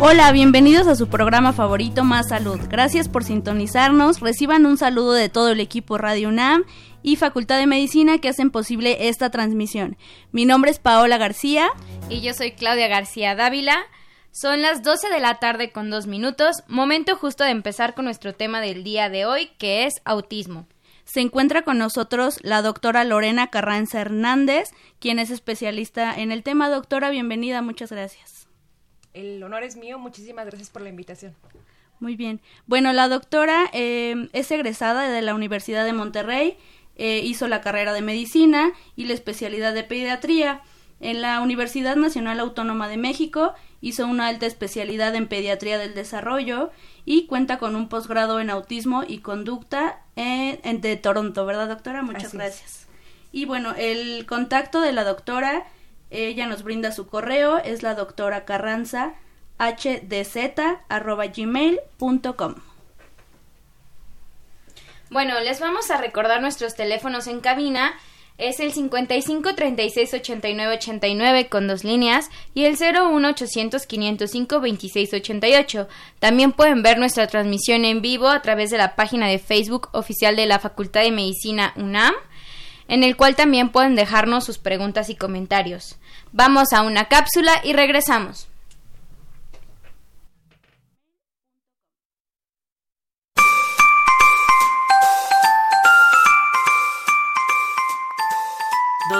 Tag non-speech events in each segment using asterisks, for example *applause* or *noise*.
Hola, bienvenidos a su programa favorito Más Salud. Gracias por sintonizarnos. Reciban un saludo de todo el equipo Radio UNAM y Facultad de Medicina que hacen posible esta transmisión. Mi nombre es Paola García. Y yo soy Claudia García Dávila. Son las 12 de la tarde con dos minutos, momento justo de empezar con nuestro tema del día de hoy, que es autismo. Se encuentra con nosotros la doctora Lorena Carranza Hernández, quien es especialista en el tema. Doctora, bienvenida, muchas gracias. El honor es mío. Muchísimas gracias por la invitación. Muy bien. Bueno, la doctora eh, es egresada de la Universidad de Monterrey, eh, hizo la carrera de medicina y la especialidad de pediatría. En la Universidad Nacional Autónoma de México hizo una alta especialidad en pediatría del desarrollo y cuenta con un posgrado en autismo y conducta en, de Toronto, ¿verdad, doctora? Muchas gracias. Y bueno, el contacto de la doctora ella nos brinda su correo, es la doctora Carranza gmail.com Bueno, les vamos a recordar nuestros teléfonos en cabina. Es el 55 36 89 89 con dos líneas y el 01 800 505 26 88. También pueden ver nuestra transmisión en vivo a través de la página de Facebook oficial de la Facultad de Medicina UNAM en el cual también pueden dejarnos sus preguntas y comentarios. Vamos a una cápsula y regresamos.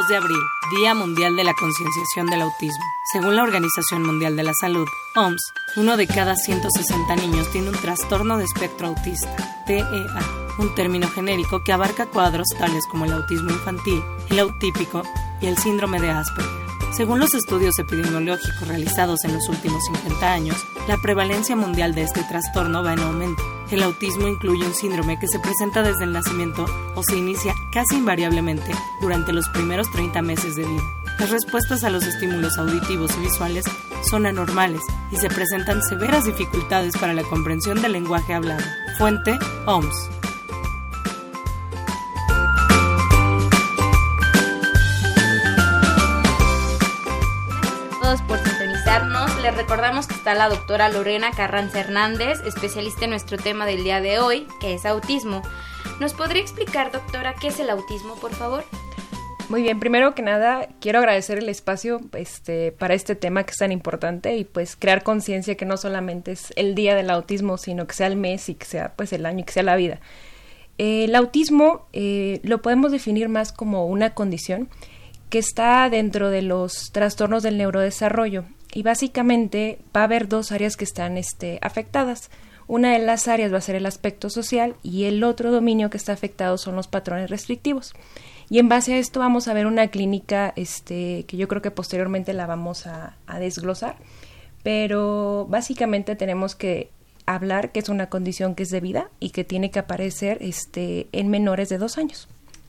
de abril, Día Mundial de la Concienciación del Autismo. Según la Organización Mundial de la Salud, OMS, uno de cada 160 niños tiene un trastorno de espectro autista, TEA un término genérico que abarca cuadros tales como el autismo infantil, el autípico y el síndrome de Asperger. Según los estudios epidemiológicos realizados en los últimos 50 años, la prevalencia mundial de este trastorno va en aumento. El autismo incluye un síndrome que se presenta desde el nacimiento o se inicia casi invariablemente durante los primeros 30 meses de vida. Las respuestas a los estímulos auditivos y visuales son anormales y se presentan severas dificultades para la comprensión del lenguaje hablado. Fuente OMS. Por sintonizarnos. Les recordamos que está la doctora Lorena Carranza Hernández, especialista en nuestro tema del día de hoy, que es autismo. ¿Nos podría explicar, doctora, qué es el autismo, por favor? Muy bien, primero que nada, quiero agradecer el espacio este, para este tema que es tan importante y pues crear conciencia que no solamente es el día del autismo, sino que sea el mes y que sea pues el año y que sea la vida. el autismo eh, lo podemos definir más como una condición que está dentro de los trastornos del neurodesarrollo y básicamente va a haber dos áreas que están este, afectadas. Una de las áreas va a ser el aspecto social y el otro dominio que está afectado son los patrones restrictivos. Y en base a esto vamos a ver una clínica este, que yo creo que posteriormente la vamos a, desglosar, pero básicamente tenemos que hablar que es una condición que es de vida y que tiene que aparecer este, en menores de dos años.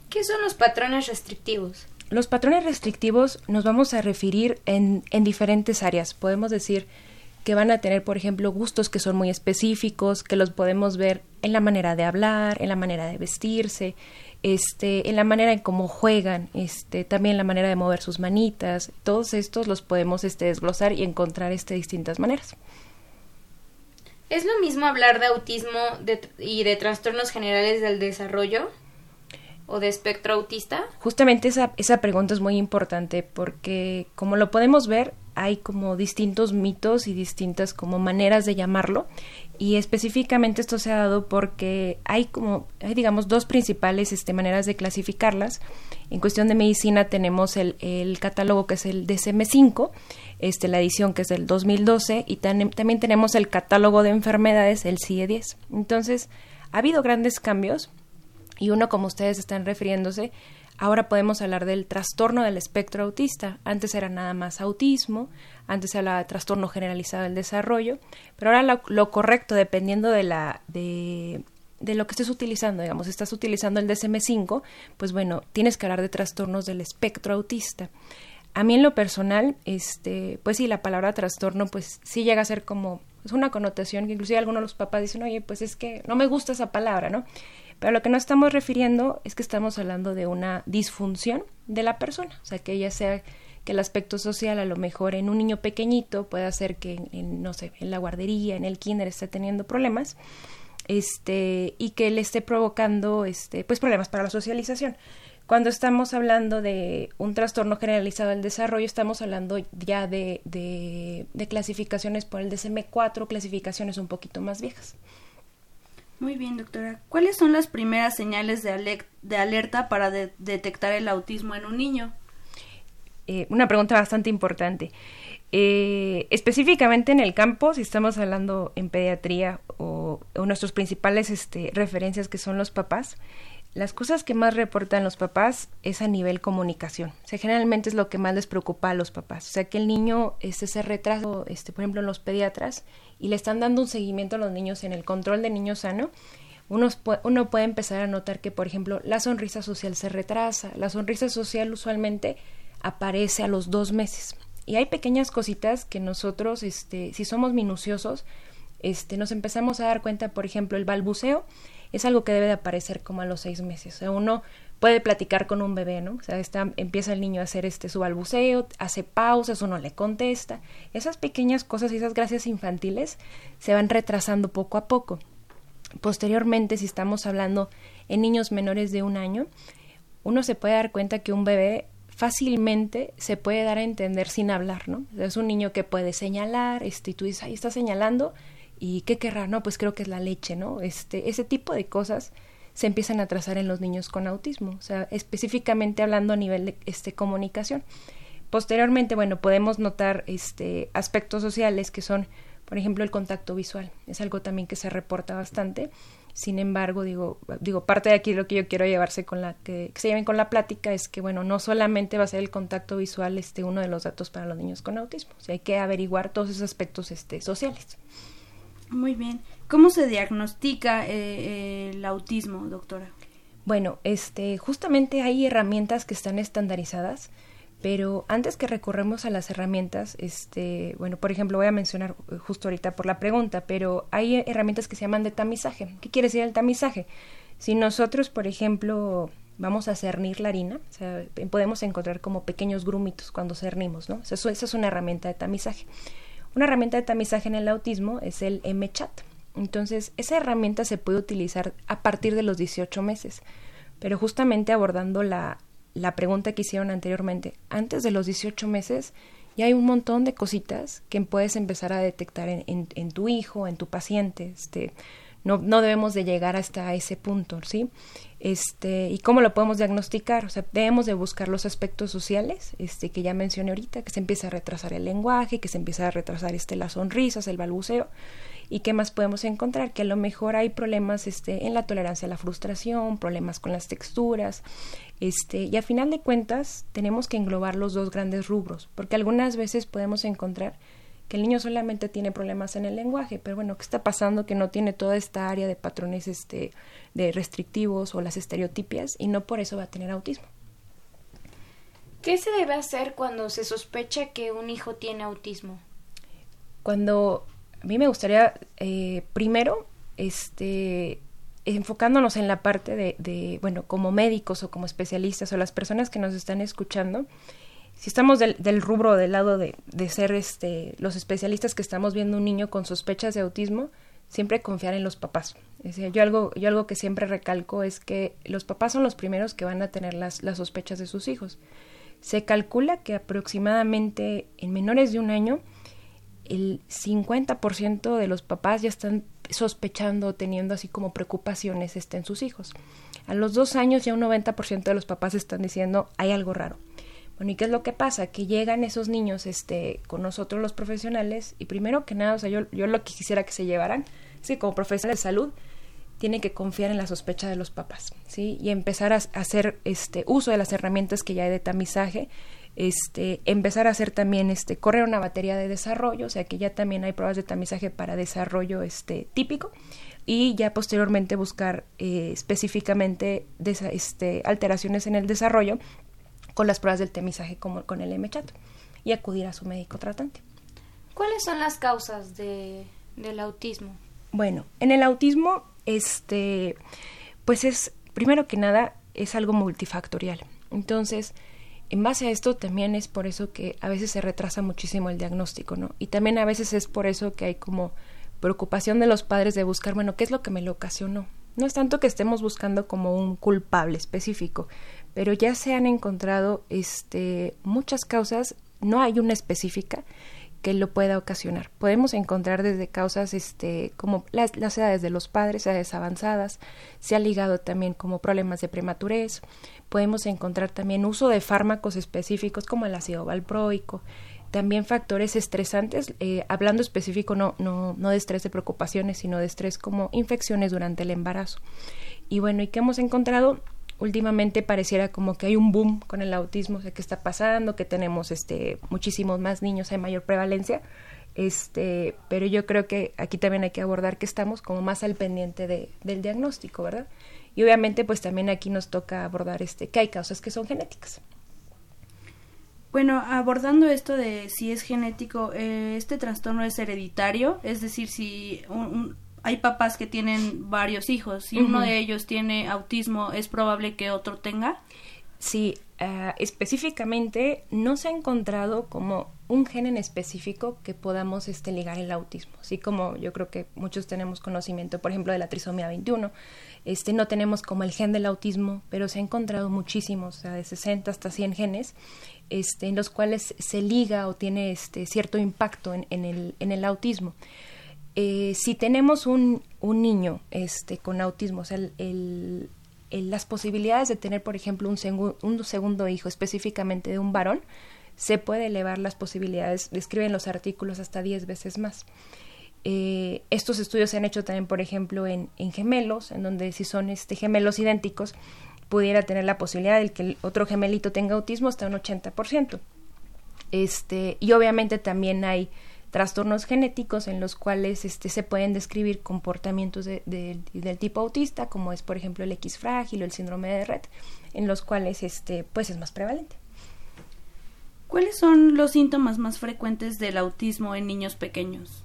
¿Qué son los patrones restrictivos? Los patrones restrictivos nos vamos a referir en, en diferentes áreas. Podemos decir que van a tener, por ejemplo, gustos que son muy específicos, que los podemos ver en la manera de hablar, en la manera de vestirse, este, en la manera en cómo juegan, este, también la manera de mover sus manitas. Todos estos los podemos este, desglosar y encontrar este, distintas maneras. ¿Es lo mismo hablar de autismo y de trastornos generales del desarrollo? O de espectro autista? Justamente esa, esa pregunta es muy importante porque como lo podemos ver, hay como distintos mitos y distintas como maneras de llamarlo. Y específicamente esto se ha dado porque hay como hay digamos dos principales este, maneras de clasificarlas. En cuestión de medicina tenemos el, el catálogo que es el DSM5 este la edición que es del 2012 y también tenemos el catálogo de enfermedades el CIE10 entonces ha habido grandes cambios y uno como ustedes están refiriéndose Ahora podemos hablar del trastorno del espectro autista. Antes era nada más autismo, antes se hablaba de trastorno generalizado del desarrollo, pero ahora lo, correcto, dependiendo de la de, de lo que estés utilizando, digamos, estás utilizando el DSM-5, pues bueno, tienes que hablar de trastornos del espectro autista. A mí en lo personal, este, pues sí, la palabra trastorno, pues sí llega a ser como, es una connotación que inclusive algunos de los papás dicen, oye, pues es que no me gusta esa palabra, ¿no? Pero lo que no estamos refiriendo es que estamos hablando de una disfunción de la persona, o sea, que ella sea que el aspecto social a lo mejor en un niño pequeñito pueda ser que en, no sé, en la guardería, en el kinder esté teniendo problemas, este, y que le esté provocando este, pues problemas para la socialización. Cuando estamos hablando de un trastorno generalizado del desarrollo, estamos hablando ya de, de, de clasificaciones por el DSM-4, clasificaciones un poquito más viejas. Muy bien, doctora. ¿Cuáles son las primeras señales de, alerta para detectar el autismo en un niño? Eh, una pregunta bastante importante. Eh, específicamente en el campo, si estamos hablando en pediatría o, o nuestros principales este, referencias que son los papás, las cosas que más reportan los papás es a nivel comunicación. O sea, generalmente es lo que más les preocupa a los papás. O sea, que el niño este, se retraso, este, por ejemplo, en los pediatras y le están dando un seguimiento a los niños en el control de niño sano. Uno, uno puede empezar a notar que, por ejemplo, la sonrisa social se retrasa. La sonrisa social usualmente aparece a los dos meses. Y hay pequeñas cositas que nosotros, este, si somos minuciosos, este, nos empezamos a dar cuenta, por ejemplo, el balbuceo es algo que debe de aparecer como a los seis meses. Uno puede platicar con un bebé, ¿no? O sea, está, empieza el niño a hacer este su balbuceo, hace pausas, uno le contesta. Esas pequeñas cosas y esas gracias infantiles se van retrasando poco a poco. Posteriormente, si estamos hablando en niños menores de un año, uno se puede dar cuenta que un bebé fácilmente se puede dar a entender sin hablar, ¿no? Es un niño que puede señalar, este, y ahí está señalando, ¿Y qué querrá? No, pues creo que es la leche, ¿no? Este, ese tipo de cosas se empiezan a trazar en los niños con autismo, o sea, específicamente hablando a nivel de este, comunicación. Posteriormente, bueno, podemos notar este, aspectos sociales que son, por ejemplo, el contacto visual. Es algo también que se reporta bastante. Sin embargo, digo, digo, parte de aquí lo que yo quiero llevarse con la que, se lleven con la plática es que, bueno, no solamente va a ser el contacto visual este uno de los datos para los niños con autismo, hay que averiguar todos esos aspectos este, sociales. Muy bien. ¿Cómo se diagnostica eh, eh, el autismo, doctora? Bueno, este, justamente hay herramientas que están estandarizadas, pero antes que recorremos a las herramientas, este, bueno, por ejemplo, voy a mencionar eh, justo ahorita por la pregunta, pero hay herramientas que se llaman de tamizaje. ¿Qué quiere decir el tamizaje? Si nosotros, por ejemplo, vamos a cernir la harina, o sea, podemos encontrar como pequeños grumitos cuando cernimos, ¿no? esa es una herramienta de tamizaje. Una herramienta de tamizaje en el autismo es el MChat. Entonces, esa herramienta se puede utilizar a partir de los 18 meses. Pero justamente abordando la, la pregunta que hicieron anteriormente, antes de los 18 meses ya hay un montón de cositas que puedes empezar a detectar en, en, en tu hijo, en tu paciente. Este, no, no debemos de llegar hasta ese punto, ¿sí? Este, ¿y cómo lo podemos diagnosticar? O sea, debemos de buscar los aspectos sociales, este, que ya mencioné ahorita, que se empieza a retrasar el lenguaje, que se empieza a retrasar este, las sonrisas, el balbuceo, y qué más podemos encontrar, que a lo mejor hay problemas este, en la tolerancia a la frustración, problemas con las texturas, este, y a final de cuentas tenemos que englobar los dos grandes rubros, porque algunas veces podemos encontrar que el niño solamente tiene problemas en el lenguaje, pero bueno, ¿qué está pasando? Que no tiene toda esta área de patrones este, de restrictivos o las estereotipias y no por eso va a tener autismo. ¿Qué se debe hacer cuando se sospecha que un hijo tiene autismo? Cuando a mí me gustaría eh, primero, este, enfocándonos en la parte de, de, bueno, como médicos o como especialistas o las personas que nos están escuchando, si estamos del, rubro del lado de, ser este, los especialistas que estamos viendo un niño con sospechas de autismo, siempre confiar en los papás. Yo algo, yo algo que siempre recalco es que los papás son los primeros que van a tener las, sospechas de sus hijos. Se calcula que aproximadamente en menores de un año el 50% de los papás ya están sospechando, teniendo así como preocupaciones en sus hijos. A los dos años ya un 90% de los papás están diciendo hay algo raro. Bueno, ¿y qué es lo que pasa? Que llegan esos niños este, con nosotros los profesionales y primero que nada, o sea, yo, yo lo que quisiera que se llevaran es como profesionales de salud tienen que confiar en la sospecha de los papás, ¿sí? Y empezar a, hacer este uso de las herramientas que ya hay de tamizaje, este, empezar a hacer también, este, correr una batería de desarrollo, o sea que ya también hay pruebas de tamizaje para desarrollo, este, típico, y ya posteriormente buscar eh, específicamente este, alteraciones en el desarrollo con las pruebas del tamizaje como con el MCHAT y acudir a su médico tratante. ¿Cuáles son las causas de, del autismo? Bueno, en el autismo, este, pues es, primero que nada, es algo multifactorial. Entonces, en base a esto también es por eso que a veces se retrasa muchísimo el diagnóstico, ¿no? Y también a veces es por eso que hay como preocupación de los padres de buscar, bueno, ¿qué es lo que me lo ocasionó? No es tanto que estemos buscando como un culpable específico, pero ya se han encontrado este, muchas causas, no hay una específica que lo pueda ocasionar. Podemos encontrar desde causas este, como las, edades de los padres, edades avanzadas, se ha ligado también como problemas de prematurez, podemos encontrar también uso de fármacos específicos como el ácido valproico, también factores estresantes, eh, hablando específico no, no, no de estrés de preocupaciones, sino de estrés como infecciones durante el embarazo. Y bueno, ¿y qué hemos encontrado? Últimamente pareciera como que hay un boom con el autismo, o sea, que está pasando, que tenemos este muchísimos más niños, hay mayor prevalencia, este, pero yo creo que aquí también hay que abordar que estamos como más al pendiente de, del diagnóstico, ¿verdad? Y obviamente pues también aquí nos toca abordar este que hay causas que son genéticas. Bueno, abordando esto de si es genético, eh, este trastorno es hereditario, es decir, si un hay papás que tienen varios hijos. Si uno de ellos tiene autismo, ¿es probable que otro tenga? Sí, ah, específicamente no se ha encontrado como un gen en específico que podamos este, ligar el autismo. Así como yo creo que muchos tenemos conocimiento, por ejemplo, de la trisomía 21. Este, no tenemos como el gen del autismo, pero se ha encontrado muchísimos, o sea, de 60 hasta 100 genes, este, en los cuales se liga o tiene este, cierto impacto en, en, el, en el autismo. Eh, si tenemos un, un, niño este, con autismo, las posibilidades de tener, por ejemplo, un, un, segundo hijo, específicamente de un varón, se puede elevar las posibilidades, describen los artículos hasta 10 veces más. Eh, estos estudios se han hecho también, por ejemplo, en, en gemelos, en donde si son este, gemelos idénticos, pudiera tener la posibilidad de que el otro gemelito tenga autismo hasta un 80%. Este, y obviamente también hay trastornos genéticos en los cuales este, se pueden describir comportamientos de, del tipo autista, como es por ejemplo el X frágil o el síndrome de Red, en los cuales este, pues es más prevalente. ¿Cuáles son los síntomas más frecuentes del autismo en niños pequeños?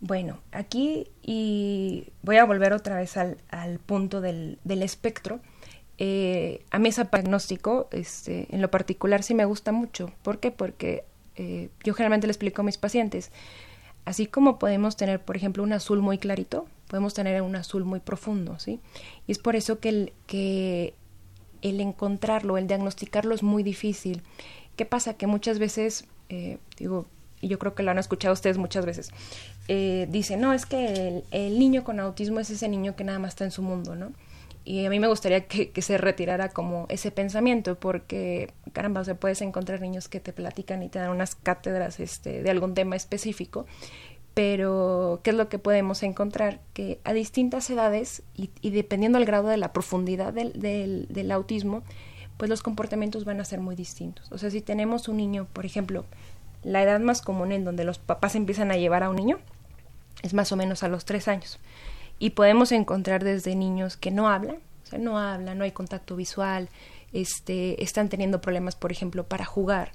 Bueno, aquí y voy a volver otra vez al, al punto del, del espectro. Eh, a mí ese diagnóstico, este, en lo particular, sí me gusta mucho. ¿Por qué? Porque eh, yo generalmente le explico a mis pacientes, así como podemos tener, por ejemplo, un azul muy clarito, podemos tener un azul muy profundo, ¿sí? Y es por eso que el, que el encontrarlo, el diagnosticarlo es muy difícil. ¿Qué pasa? Que muchas veces, eh, digo, y yo creo que lo han escuchado ustedes muchas veces, eh, dicen, no, es que el, el, niño con autismo es ese niño que nada más está en su mundo, ¿no? Y a mí me gustaría que, se retirara como ese pensamiento, porque, caramba, se puedes encontrar niños que te platican y te dan unas cátedras este, de algún tema específico, pero ¿qué es lo que podemos encontrar? Que a distintas edades y, dependiendo del grado de la profundidad del, del, del, autismo, pues los comportamientos van a ser muy distintos. O sea, si tenemos un niño, por ejemplo, la edad más común en donde los papás empiezan a llevar a un niño es más o menos a los tres años y podemos encontrar desde niños que no hablan, o sea, no hablan, no hay contacto visual, este, están teniendo problemas, por ejemplo, para jugar.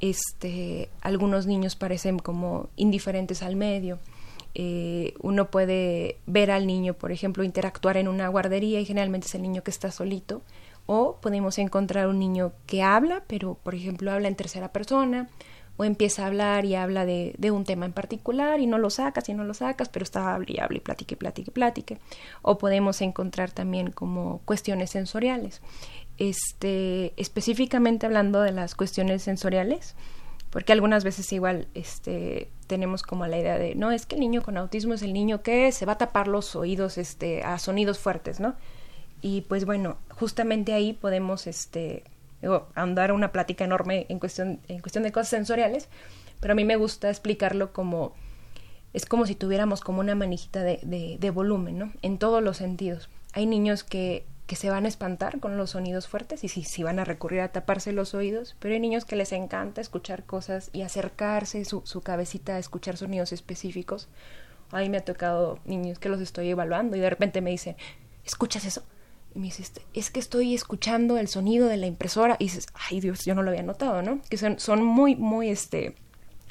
Este, algunos niños parecen como indiferentes al medio. Eh, uno puede ver al niño, por ejemplo, interactuar en una guardería y generalmente es el niño que está solito. O podemos encontrar un niño que habla, pero por ejemplo habla en tercera persona, o empieza a hablar y habla de, un tema en particular y no lo sacas y no lo sacas, pero está habla y habla y platique, platique, platique. O podemos encontrar también como cuestiones sensoriales. este, específicamente hablando de las cuestiones sensoriales, porque algunas veces igual este, tenemos como la idea de, no, es que el niño con autismo es el niño que se va a tapar los oídos este, a sonidos fuertes, ¿no? Y pues bueno, justamente ahí podemos este, andar una plática enorme en cuestión, en cuestión de cosas sensoriales, pero a mí me gusta explicarlo como, es como si tuviéramos como una manijita de, de, volumen, ¿no? En todos los sentidos. Hay niños que que se van a espantar con los sonidos fuertes y si sí, van a recurrir a taparse los oídos, pero hay niños que les encanta escuchar cosas y acercarse su, su cabecita a escuchar sonidos específicos. A mí me ha tocado niños que los estoy evaluando y de repente me dicen, ¿escuchas eso? Y me dice, es que estoy escuchando el sonido de la impresora y dices, ay Dios, yo no lo había notado, ¿no? Que son, son muy, muy, este,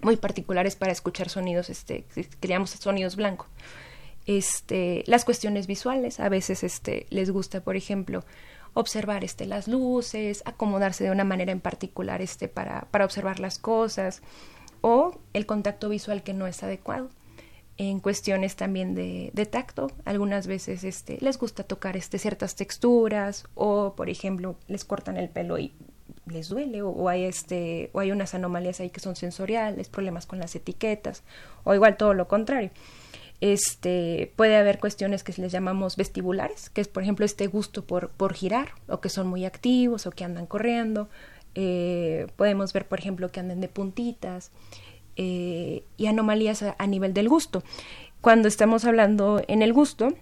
muy particulares para escuchar sonidos, este, que llamamos sonidos blancos este, las cuestiones visuales. A veces este, les gusta, por ejemplo, observar este, las luces, acomodarse de una manera en particular este, para, para observar las cosas, o el contacto visual que no es adecuado. En cuestiones también de, de tacto, algunas veces este, les gusta tocar este, ciertas texturas, o por ejemplo, les cortan el pelo y les duele, o, hay este, o hay unas anomalías ahí que son sensoriales, problemas con las etiquetas, o igual todo lo contrario. Este, puede haber cuestiones que les llamamos vestibulares, que es por ejemplo este gusto por, por girar, o que son muy activos, o que andan corriendo. Eh, podemos ver, por ejemplo, que anden de puntitas eh, y anomalías a, nivel del gusto. Cuando estamos hablando en el gusto,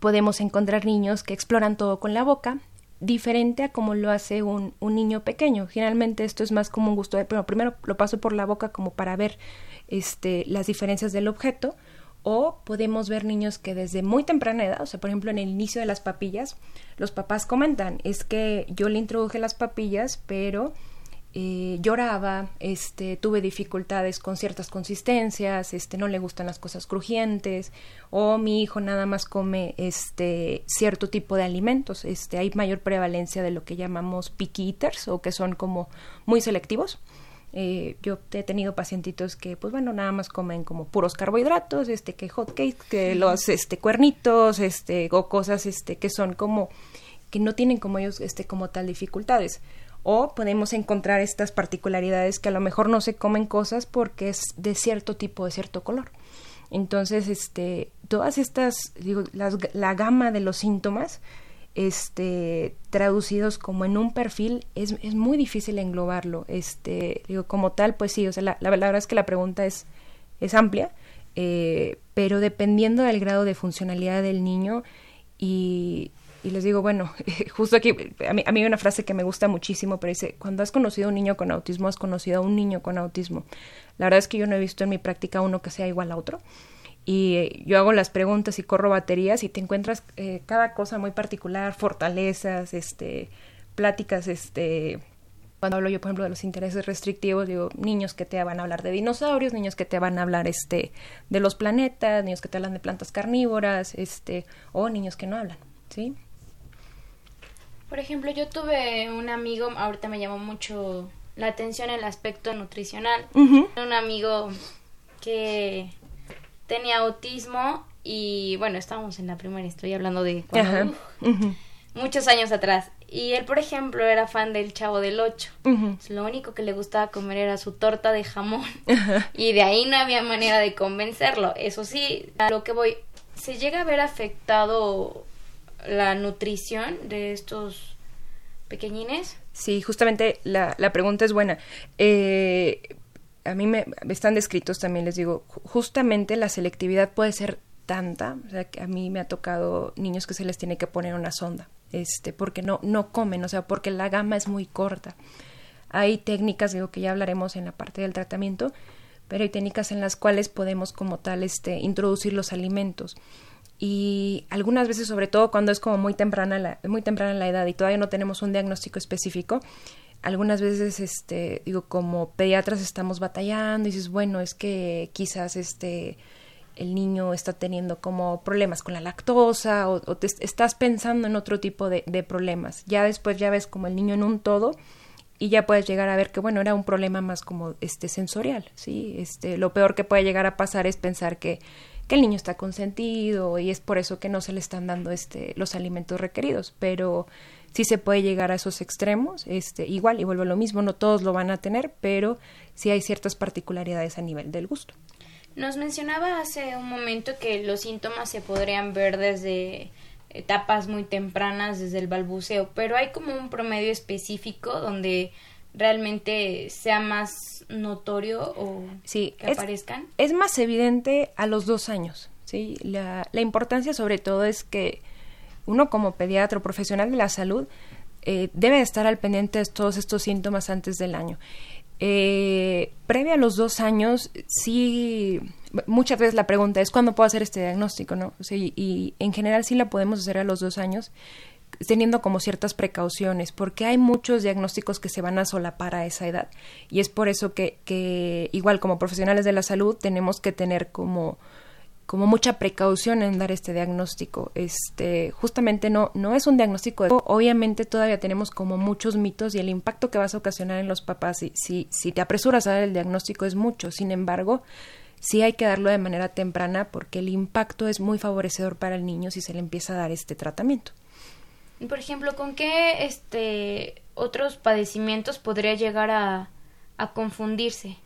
podemos encontrar niños que exploran todo con la boca, diferente a como lo hace un, un niño pequeño. Generalmente esto es más como un gusto de, primero lo paso por la boca como para ver este, las diferencias del objeto o podemos ver niños que desde muy temprana edad, o sea, por ejemplo, en el inicio de las papillas, los papás comentan, es que yo le introduje las papillas, pero eh, lloraba, este, tuve dificultades con ciertas consistencias, este, no le gustan las cosas crujientes, o mi hijo nada más come este cierto tipo de alimentos, este, hay mayor prevalencia de lo que llamamos picky eaters, o que son como muy selectivos. Eh, yo he tenido pacientitos que, pues bueno, nada más comen como puros carbohidratos, este, que hot cake, que los, este, cuernitos, este, o cosas, este, que son como, que no tienen como ellos, este, como tal dificultades. O podemos encontrar estas particularidades que a lo mejor no se comen cosas porque es de cierto tipo, de cierto color. Entonces, este, todas estas, digo, las, la gama de los síntomas, este traducidos como en un perfil es, es muy difícil englobarlo este digo como tal pues sí o sea la, la, la verdad es que la pregunta es es amplia eh, pero dependiendo del grado de funcionalidad del niño y, y les digo bueno *laughs* justo aquí a mí, a mí hay una frase que me gusta muchísimo pero dice cuando has conocido a un niño con autismo has conocido a un niño con autismo la verdad es que yo no he visto en mi práctica uno que sea igual a otro y yo hago las preguntas y corro baterías y te encuentras eh, cada cosa muy particular, fortalezas, este, pláticas, este, cuando hablo yo, por ejemplo, de los intereses restrictivos, digo, niños que te van a hablar de dinosaurios, niños que te van a hablar, este, de los planetas, niños que te hablan de plantas carnívoras, este, o niños que no hablan, ¿sí? Por ejemplo, yo tuve un amigo, ahorita me llamó mucho la atención el aspecto nutricional, uh -huh. un amigo que tenía autismo y bueno, estábamos en la primaria, estoy hablando de cuando, uh -huh. muchos años atrás. Y él, por ejemplo, era fan del Chavo del Ocho. Uh -huh. Lo único que le gustaba comer era su torta de jamón. Y de ahí no había manera de convencerlo. Eso sí, a lo que voy, ¿se llega a ver afectado la nutrición de estos pequeñines? Sí, justamente la, la pregunta es buena. Eh, a mí me están descritos también, les digo, justamente la selectividad puede ser tanta, o sea, que a mí me ha tocado niños que se les tiene que poner una sonda, este, porque no, no comen, o sea, porque la gama es muy corta. Hay técnicas, digo, que ya hablaremos en la parte del tratamiento, pero hay técnicas en las cuales podemos como tal, este, introducir los alimentos. Y algunas veces, sobre todo cuando es como muy temprana la, muy temprana la edad y todavía no tenemos un diagnóstico específico, algunas veces, este, digo, como pediatras estamos batallando y dices, bueno, es que quizás este el niño está teniendo como problemas con la lactosa o, o te estás pensando en otro tipo de, de, problemas. Ya después ya ves como el niño en un todo y ya puedes llegar a ver que bueno, era un problema más como este sensorial, ¿sí? Este, lo peor que puede llegar a pasar es pensar que el niño está consentido y es por eso que no se le están dando este los alimentos requeridos, pero sí se puede llegar a esos extremos, este igual y vuelvo a lo mismo, no todos lo van a tener, pero sí hay ciertas particularidades a nivel del gusto. Nos mencionaba hace un momento que los síntomas se podrían ver desde etapas muy tempranas, desde el balbuceo, pero hay como un promedio específico donde realmente sea más notorio o sí, que aparezcan? Es más evidente a los dos años. ¿sí? La, la, importancia sobre todo es que uno como pediatra o profesional de la salud eh, debe estar al pendiente de todos estos síntomas antes del año. Eh, previa a los dos años, sí, muchas veces la pregunta es cuándo puedo hacer este diagnóstico, ¿no? y en general sí la podemos hacer a los dos años, teniendo como ciertas precauciones, porque hay muchos diagnósticos que se van a solapar a esa edad. Y es por eso que, que igual como profesionales de la salud tenemos que tener como como mucha precaución en dar este diagnóstico. Este, justamente no, no es un diagnóstico. Obviamente todavía tenemos como muchos mitos y el impacto que vas a ocasionar en los papás si, si, si te apresuras a dar el diagnóstico es mucho. Sin embargo, sí hay que darlo de manera temprana porque el impacto es muy favorecedor para el niño si se le empieza a dar este tratamiento. Por ejemplo, ¿con qué este otros padecimientos podría llegar a, confundirse?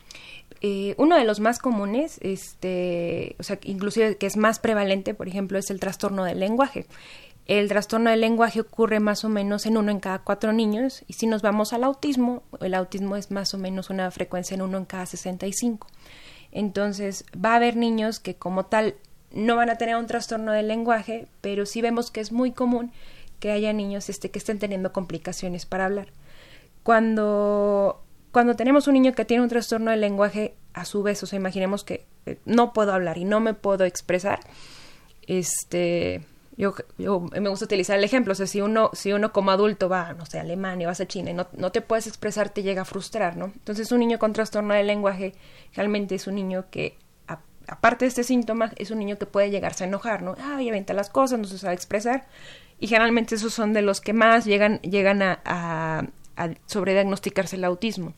Eh, uno de los más comunes, este, o sea, inclusive que es más prevalente, por ejemplo, es el trastorno del lenguaje. El trastorno del lenguaje ocurre más o menos en uno en cada cuatro niños y si nos vamos al autismo, el autismo es más o menos una frecuencia en uno en cada 65. Entonces, va a haber niños que como tal no van a tener un trastorno del lenguaje, pero sí vemos que es muy común que haya niños este, que estén teniendo complicaciones para hablar. Cuando, cuando tenemos un niño que tiene un trastorno del lenguaje, a su vez, o sea, imaginemos que eh, no puedo hablar y no me puedo expresar, este, yo, yo, me gusta utilizar el ejemplo, o sea, si uno, si uno como adulto va, no sé, a Alemania, vas a China y no, no te puedes expresar, te llega a frustrar, ¿no? Entonces un niño con trastorno del lenguaje realmente es un niño que, aparte de este síntoma, es un niño que puede llegarse a enojar, ¿no? Ah, y aventa las cosas, no se sabe expresar y generalmente esos son de los que más llegan, llegan a, a, a sobrediagnosticarse el autismo.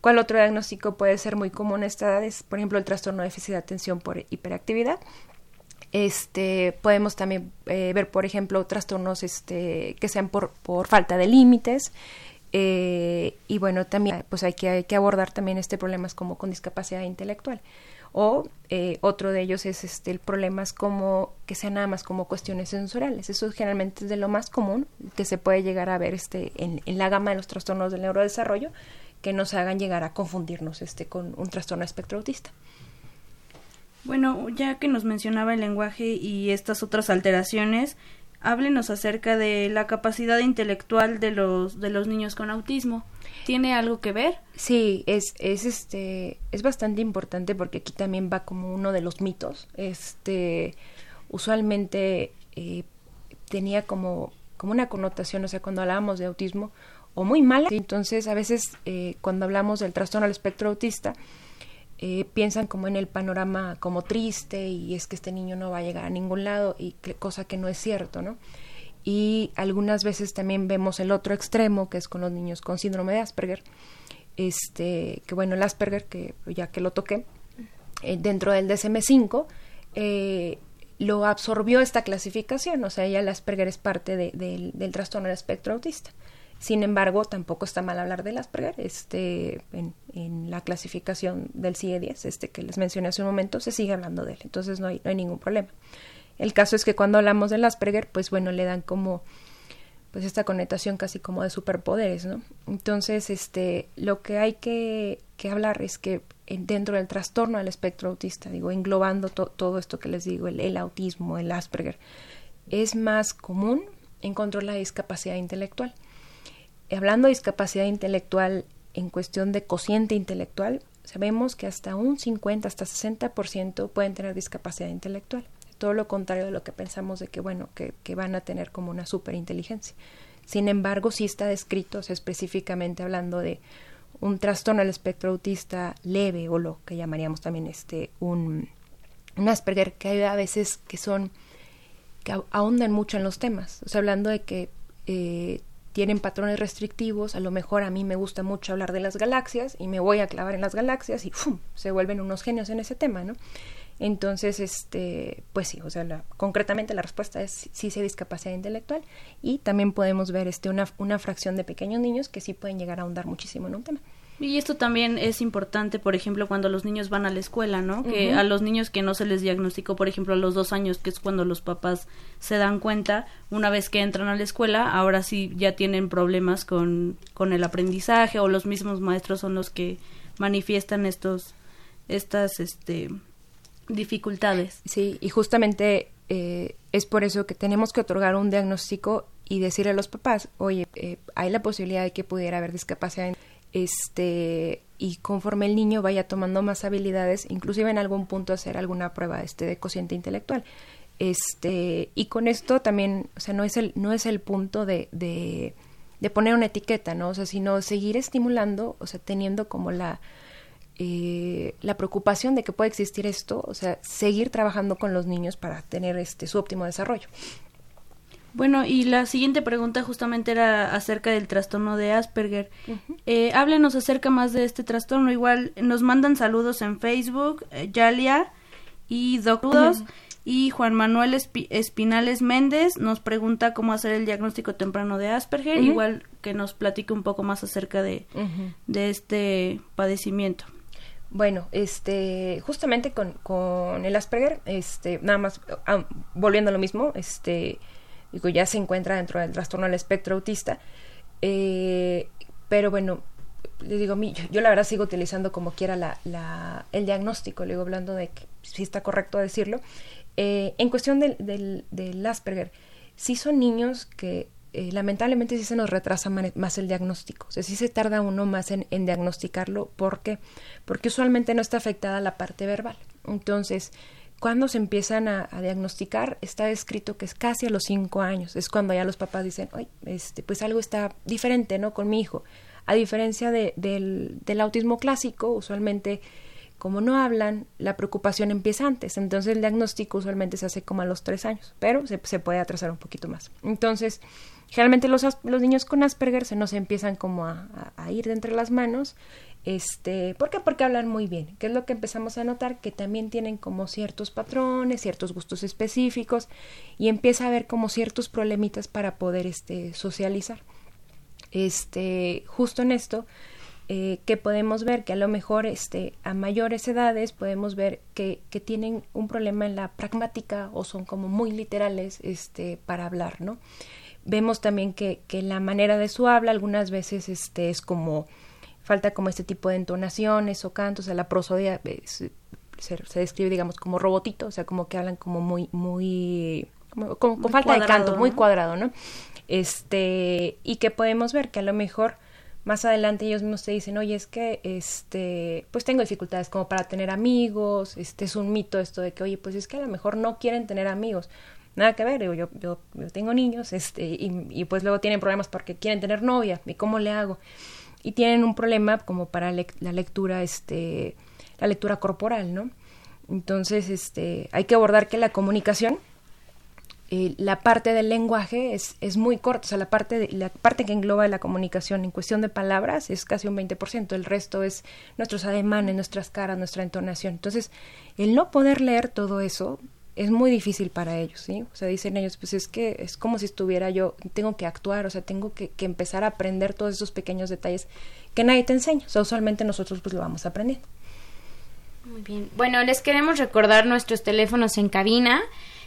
¿Cuál otro diagnóstico puede ser muy común a esta edad? Es, por ejemplo, el trastorno de déficit de atención por hiperactividad. Este, podemos también eh, ver, por ejemplo, trastornos este, que sean por, por falta de límites. Eh, y bueno, también pues hay que, hay que abordar también este problema como con discapacidad intelectual o eh, otro de ellos es este el problemas como que sean nada más como cuestiones sensoriales. Eso generalmente es de lo más común que se puede llegar a ver este en, en la gama de los trastornos del neurodesarrollo que nos hagan llegar a confundirnos este con un trastorno espectro autista. Bueno ya que nos mencionaba el lenguaje y estas otras alteraciones háblenos acerca de la capacidad intelectual de los de los niños con autismo tiene algo que ver. Sí es es este es bastante importante porque aquí también va como uno de los mitos. Este usualmente eh, tenía como como una connotación o sea cuando hablábamos de autismo o muy mala. Entonces a veces eh, cuando hablamos del trastorno al espectro autista eh, piensan como en el panorama como triste y es que este niño no va a llegar a ningún lado y que, cosa que no es cierto, ¿no? Y algunas veces también vemos el otro extremo que es con los niños con síndrome de Asperger, este, que bueno, el Asperger, que ya que lo toqué, eh, dentro del DSM-5, eh, lo absorbió esta clasificación, o sea, ya el Asperger es parte de, de, del trastorno del espectro autista. Sin embargo, tampoco está mal hablar del Asperger. Este, en, la clasificación del CIE-10, este que les mencioné hace un momento, se sigue hablando de él. Entonces no hay, no hay ningún problema. El caso es que cuando hablamos del Asperger, pues bueno, le dan como pues esta connotación casi como de superpoderes, ¿no? Entonces, este, lo que hay que, que hablar es que dentro del trastorno del espectro autista, digo, englobando to, todo esto que les digo, el, el, autismo, el Asperger, es más común encontrar la discapacidad intelectual hablando de discapacidad intelectual en cuestión de cociente intelectual, sabemos que hasta un 50, hasta 60% pueden tener discapacidad intelectual. Todo lo contrario de lo que pensamos de que, bueno, que, van a tener como una superinteligencia. Sin embargo, sí está descrito, específicamente hablando de un trastorno del espectro autista leve o lo que llamaríamos también este un, un Asperger que hay a veces que son que ahondan mucho en los temas, o sea, hablando de que eh, tienen patrones restrictivos, a lo mejor a mí me gusta mucho hablar de las galaxias y me voy a clavar en las galaxias y ¡fum! se vuelven unos genios en ese tema, ¿no? Entonces, este, pues sí, o sea, la, concretamente la respuesta es sí se discapacidad intelectual y también podemos ver este, una, una fracción de pequeños niños que sí pueden llegar a ahondar muchísimo en un tema. Y esto también es importante, por ejemplo, cuando los niños van a la escuela, ¿no? Que a los niños que no se les diagnosticó, por ejemplo, a los dos años, que es cuando los papás se dan cuenta, una vez que entran a la escuela, ahora sí ya tienen problemas con, con el aprendizaje o los mismos maestros son los que manifiestan estos, estas, este, dificultades. Sí, y justamente eh, es por eso que tenemos que otorgar un diagnóstico y decirle a los papás, oye, eh, hay la posibilidad de que pudiera haber discapacidad este y conforme el niño vaya tomando más habilidades, inclusive en algún punto hacer alguna prueba este de cociente intelectual. Este, y con esto también, o sea, no es el no es el punto de, de, de poner una etiqueta, ¿no? O sea, sino seguir estimulando, o sea, teniendo como la eh, la preocupación de que puede existir esto, o sea, seguir trabajando con los niños para tener este su óptimo desarrollo. Bueno, y la siguiente pregunta justamente era acerca del trastorno de Asperger. eh, háblenos acerca más de este trastorno. Igual nos mandan saludos en Facebook, eh, Yalia y Docrudos. Y Juan Manuel Espinales Méndez nos pregunta cómo hacer el diagnóstico temprano de Asperger. Igual que nos platique un poco más acerca de, de este padecimiento. Bueno, este, justamente con, con el Asperger, este, nada más, ah, volviendo a lo mismo, este, digo, ya se encuentra dentro del trastorno del espectro autista, eh, pero bueno, le digo, yo, yo, la verdad sigo utilizando como quiera la, el diagnóstico, le digo, hablando de que si está correcto decirlo. Eh, en cuestión del, del, Asperger, sí son niños que eh, lamentablemente sí se nos retrasa más el diagnóstico, o sí se tarda uno más en, en diagnosticarlo, ¿por qué? Porque usualmente no está afectada la parte verbal. Entonces, cuando se empiezan a, diagnosticar, está descrito que es casi a los cinco años. Es cuando ya los papás dicen, Ay, este, pues algo está diferente, ¿no? Con mi hijo. A diferencia de, del, del, autismo clásico, usualmente, como no hablan, la preocupación empieza antes. Entonces, el diagnóstico usualmente se hace como a los tres años, pero se, se puede atrasar un poquito más. Entonces, generalmente los, los niños con Asperger se nos empiezan como a, a, ir de entre las manos este, ¿por qué? Porque hablan muy bien, que es lo que empezamos a notar, que también tienen como ciertos patrones, ciertos gustos específicos, y empieza a haber como ciertos problemitas para poder este, socializar. Este, justo en esto, eh, que podemos ver que a lo mejor este, a mayores edades podemos ver que, que, tienen un problema en la pragmática o son como muy literales este, para hablar, ¿no? Vemos también que, que la manera de su habla algunas veces este, es como falta como este tipo de entonaciones o cantos, o sea, la prosodia se, se, se, describe, digamos, como robotito, o sea, como que hablan como muy, muy, como, como, con falta cuadrado, de canto, ¿no? muy cuadrado, ¿no? Este, y que podemos ver que a lo mejor más adelante ellos mismos te dicen, oye, es que, este, pues tengo dificultades como para tener amigos, este es un mito esto de que, oye, pues es que a lo mejor no quieren tener amigos, nada que ver, digo, yo, yo, yo tengo niños, este, y, pues luego tienen problemas porque quieren tener novia, ¿y cómo le hago? y tienen un problema como para la lectura este la lectura corporal no entonces este hay que abordar que la comunicación eh, la parte del lenguaje es, es muy corta, o sea, la parte, de, la parte que engloba la comunicación en cuestión de palabras es casi un 20%, el resto es nuestros ademanes, nuestras caras, nuestra entonación. Entonces, el no poder leer todo eso es muy difícil para ellos, ¿sí? O sea, dicen ellos, pues es que es como si estuviera yo, tengo que actuar, o sea, tengo que, que empezar a aprender todos esos pequeños detalles que nadie te enseña, o sea, usualmente nosotros pues lo vamos aprendiendo. Muy bien. Bueno, les queremos recordar nuestros teléfonos en cabina,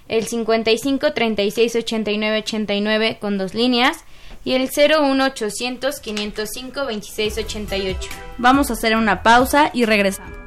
el 55 36 89 89 con dos líneas y el 01 800 505 26 88. Vamos a hacer una pausa y regresamos.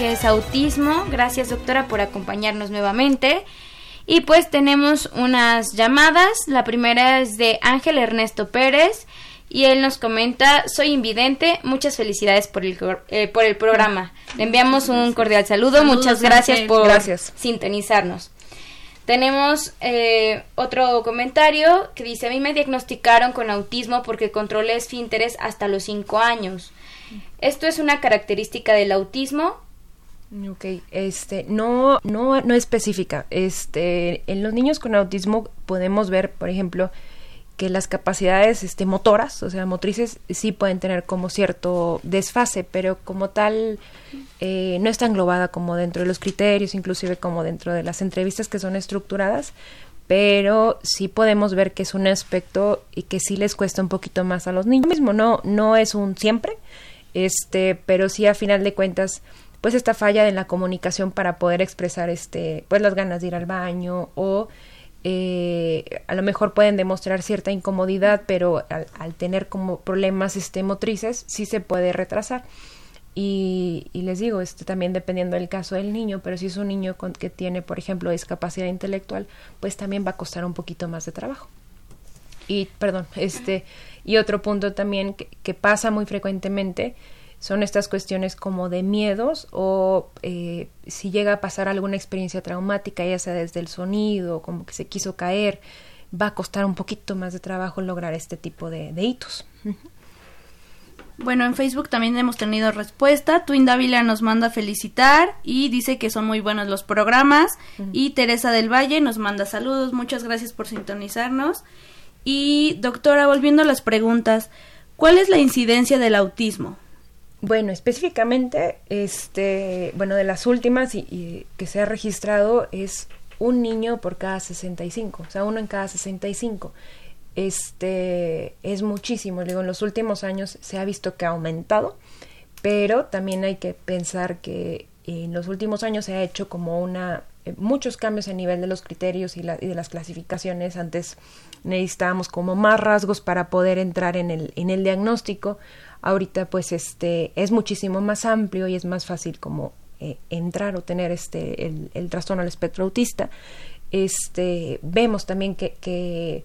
Que es autismo. Gracias doctora por acompañarnos nuevamente. Y pues tenemos unas llamadas. La primera es de Ángel Ernesto Pérez y él nos comenta, soy invidente, muchas felicidades por el, eh, por el programa. Le enviamos un cordial saludo, muchas gracias por sintonizarnos. Tenemos eh, otro comentario que dice, a mí me diagnosticaron con autismo porque controlé esfínteres hasta los 5 años. ¿Esto es una característica del autismo? Ok, este, no, no, no específica. Este, en los niños con autismo podemos ver, por ejemplo, que las capacidades este, motoras, o sea, motrices, sí pueden tener como cierto desfase, pero como tal eh, no está englobada como dentro de los criterios, inclusive como dentro de las entrevistas que son estructuradas, pero sí podemos ver que es un aspecto y que sí les cuesta un poquito más a los niños. Mismo no, no es un siempre, este, pero sí a final de cuentas, pues esta falla en la comunicación para poder expresar este, pues las ganas de ir al baño o eh, a lo mejor pueden demostrar cierta incomodidad, pero al, tener como problemas este, motrices, sí se puede retrasar. Y, les digo, este, también dependiendo del caso del niño, pero si es un niño con, que tiene, por ejemplo, discapacidad intelectual, pues también va a costar un poquito más de trabajo. Y, perdón, este, y otro punto también que pasa muy frecuentemente son estas cuestiones como de miedos o eh, si llega a pasar alguna experiencia traumática, ya sea desde el sonido, como que se quiso caer, va a costar un poquito más de trabajo lograr este tipo de, hitos. Bueno, en Facebook también hemos tenido respuesta. Twin Dávila nos manda felicitar y dice que son muy buenos los programas. Y Teresa del Valle nos manda saludos. Muchas gracias por sintonizarnos. Y doctora, volviendo a las preguntas, ¿cuál es la incidencia del autismo? Bueno, específicamente, este, bueno, de las últimas y, que se ha registrado es un niño por cada 65, o sea, uno en cada 65. Este es muchísimo, digo, en los últimos años se ha visto que ha aumentado, pero también hay que pensar que en los últimos años se ha hecho como una eh, muchos cambios a nivel de los criterios y, y, de las clasificaciones. Antes necesitábamos como más rasgos para poder entrar en el, en el diagnóstico ahorita pues este es muchísimo más amplio y es más fácil como eh, entrar o tener este el, trastorno al espectro autista este vemos también que,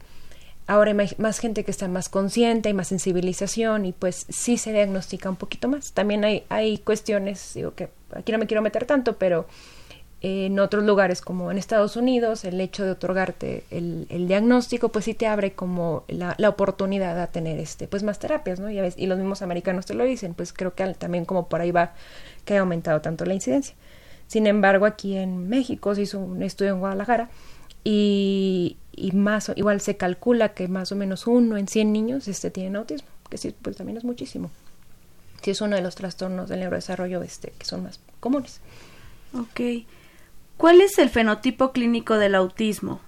ahora hay más gente que está más consciente, hay más sensibilización y pues sí se diagnostica un poquito más. También hay, hay cuestiones, digo que aquí no me quiero meter tanto, pero en otros lugares como en Estados Unidos, el hecho de otorgarte el, diagnóstico, pues sí te abre como la, oportunidad a tener este, pues más terapias, ¿no? Y, y los mismos americanos te lo dicen, pues creo que también como por ahí va que ha aumentado tanto la incidencia. Sin embargo, aquí en México se hizo un estudio en Guadalajara y, y más, igual se calcula que más o menos uno en 100 niños este, tienen autismo, que sí, pues también es muchísimo. Sí es uno de los trastornos del neurodesarrollo este, que son más comunes. Ok. ¿Cuál es el fenotipo clínico del autismo?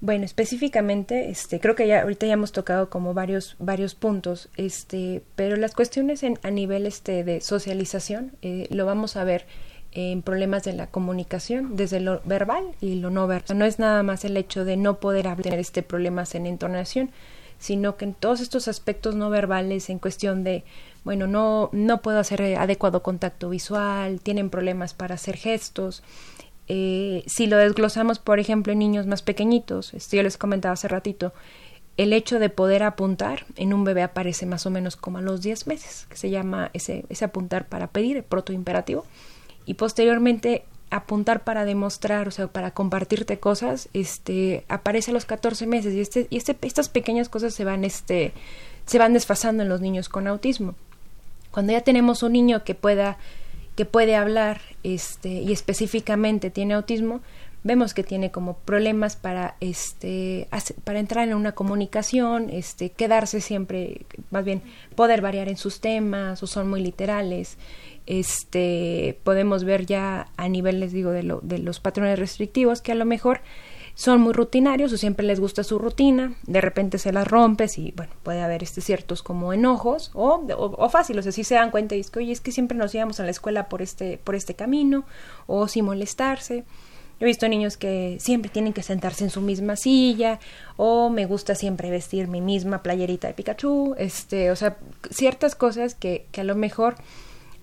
Bueno, específicamente, este, creo que ya ahorita ya hemos tocado como varios varios puntos, este, pero las cuestiones en, a nivel este de socialización eh, lo vamos a ver en problemas de la comunicación, desde lo verbal y lo no verbal. No es nada más el hecho de no poder hablar, tener este problemas en entonación, sino que en todos estos aspectos no verbales, en cuestión de, bueno, no no puedo hacer adecuado contacto visual, tienen problemas para hacer gestos, eh, si lo desglosamos, por ejemplo, en niños más pequeñitos, esto yo les comentaba hace ratito, el hecho de poder apuntar en un bebé aparece más o menos como a los 10 meses, que se llama ese, apuntar para pedir, el protoimperativo, y posteriormente apuntar para demostrar, o sea, para compartirte cosas, este, aparece a los 14 meses y este, este, estas pequeñas cosas se van, este, se van desfasando en los niños con autismo. Cuando ya tenemos un niño que pueda que puede hablar este, y específicamente tiene autismo, vemos que tiene como problemas para este para entrar en una comunicación, este quedarse siempre, más bien poder variar en sus temas o son muy literales. Este podemos ver ya a nivel les digo de, lo, de los patrones restrictivos que a lo mejor son muy rutinarios o siempre les gusta su rutina, de repente se las rompes y bueno, puede haber este ciertos como enojos o, o, o sea, si se dan cuenta y es que, oye, es que siempre nos íbamos a la escuela por este, por este camino o sin molestarse. Yo he visto niños que siempre tienen que sentarse en su misma silla o me gusta siempre vestir mi misma playerita de Pikachu, este, o sea, ciertas cosas que, que a lo mejor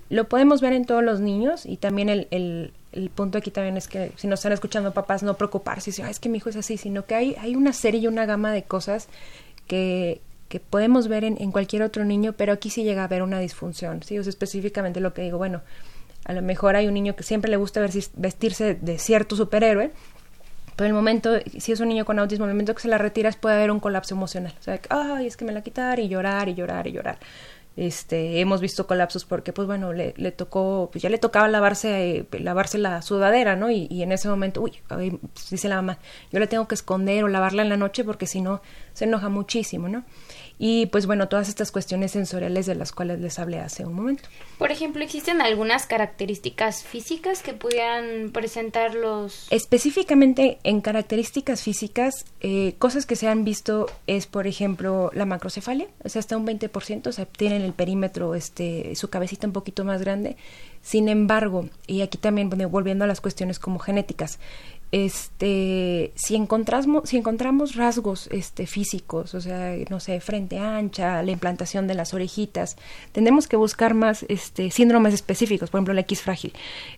lo podemos ver en todos los niños y también el, el, el, punto aquí también es que si nos están escuchando papás, no preocuparse, si es que mi hijo es así, sino que hay, hay una serie y una gama de cosas que, que podemos ver en, en, cualquier otro niño, pero aquí sí llega a haber una disfunción, ¿sí? O sea, específicamente lo que digo, bueno, a lo mejor hay un niño que siempre le gusta vestirse de cierto superhéroe, pero el momento, si es un niño con autismo, el momento que se la retiras puede haber un colapso emocional. O sea, es que me la quitar y llorar y llorar y llorar. Este, hemos visto colapsos porque, pues bueno, le, le tocó, pues ya le tocaba lavarse, lavarse la sudadera, ¿no? Y, y en ese momento, uy, dice la mamá, yo le tengo que esconder o lavarla en la noche porque si no se enoja muchísimo, ¿no? Y pues bueno, todas estas cuestiones sensoriales de las cuales les hablé hace un momento. Por ejemplo, ¿existen algunas características físicas que pudieran presentar los... Específicamente en características físicas, eh, cosas que se han visto es, por ejemplo, la macrocefalia, o sea, hasta un 20%, o sea, tienen el perímetro, este, su cabecita un poquito más grande. Sin embargo, y aquí también volviendo a las cuestiones como genéticas, este si encontramos si encontramos rasgos este físicos o sea no sé frente ancha la implantación de las orejitas tendremos que buscar más este síndromes específicos por ejemplo la X frágil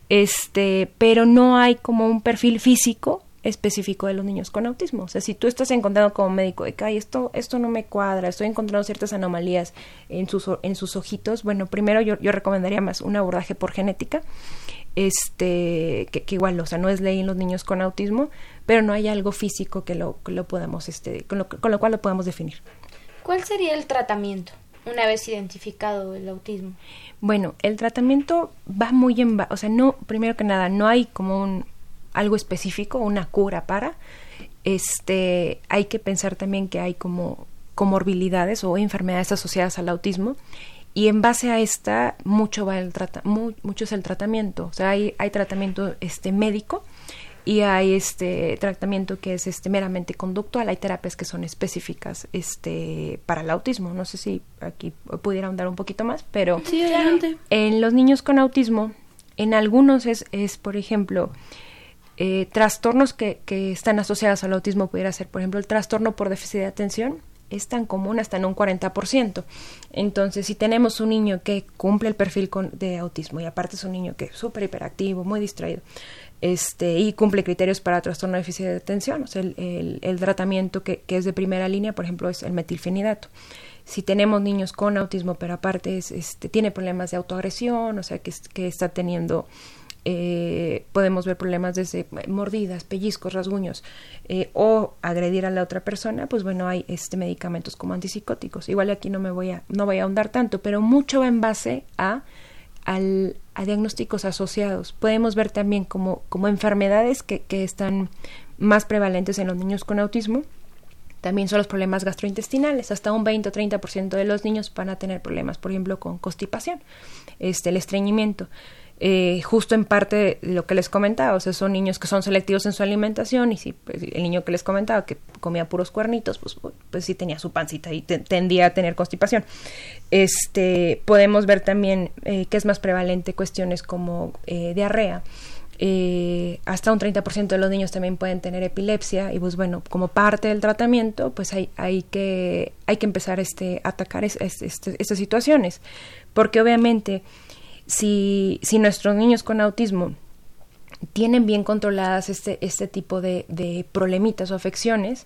este pero no hay como un perfil físico específico de los niños con autismo. O sea, si tú estás encontrando como médico de que esto, esto no me cuadra, estoy encontrando ciertas anomalías en sus, en sus ojitos, bueno, primero yo recomendaría más un abordaje por genética este que, igual o sea no es ley en los niños con autismo pero no hay algo físico que lo, que lo podamos este con lo, con lo cual lo podemos definir. Cuál sería el tratamiento una vez identificado el autismo bueno el tratamiento va muy en o sea no primero que nada no hay como un algo específico una cura para este hay que pensar también que hay como comorbilidades o enfermedades asociadas al autismo y en base a esta mucho va el trata mucho es el tratamiento. O sea hay, hay tratamiento este médico y hay este tratamiento que es este meramente conductual. Hay terapias que son específicas este para el autismo. No sé si aquí pudiera ahondar un poquito más pero sí, en los niños con autismo en algunos es, es por ejemplo eh, trastornos que, que están asociados al autismo pudiera ser por ejemplo el trastorno por déficit de atención es tan común hasta en un 40%. Entonces, si tenemos un niño que cumple el perfil con, de autismo y aparte es un niño que es súper hiperactivo, muy distraído, este, y cumple criterios para trastorno de déficit de atención, o sea, el, el, tratamiento que, que, es de primera línea, por ejemplo, es el metilfenidato. Si tenemos niños con autismo, pero aparte es, este, tiene problemas de autoagresión, o sea, que, que está teniendo eh, podemos ver problemas desde mordidas, pellizcos, rasguños eh, o agredir a la otra persona, pues bueno, hay este medicamentos como antipsicóticos. Igual aquí no me voy a, no voy a ahondar tanto, pero mucho va en base a, diagnósticos asociados. Podemos ver también como, como enfermedades que, que están más prevalentes en los niños con autismo. También son los problemas gastrointestinales. Hasta un 20 o 30% de los niños van a tener problemas, por ejemplo, con constipación, este, el estreñimiento eh, justo en parte lo que les comentaba, o sea, son niños que son selectivos en su alimentación y si pues, el niño que les comentaba que comía puros cuernitos, pues, pues sí tenía su pancita y tendía a tener constipación. Este, podemos ver también eh, que es más prevalente cuestiones como eh, diarrea. Eh, hasta un 30% de los niños también pueden tener epilepsia y pues bueno, como parte del tratamiento, pues hay, hay, que, hay que empezar este, a atacar este, estas situaciones, porque obviamente si, si nuestros niños con autismo tienen bien controladas este, este tipo de, de problemitas o afecciones,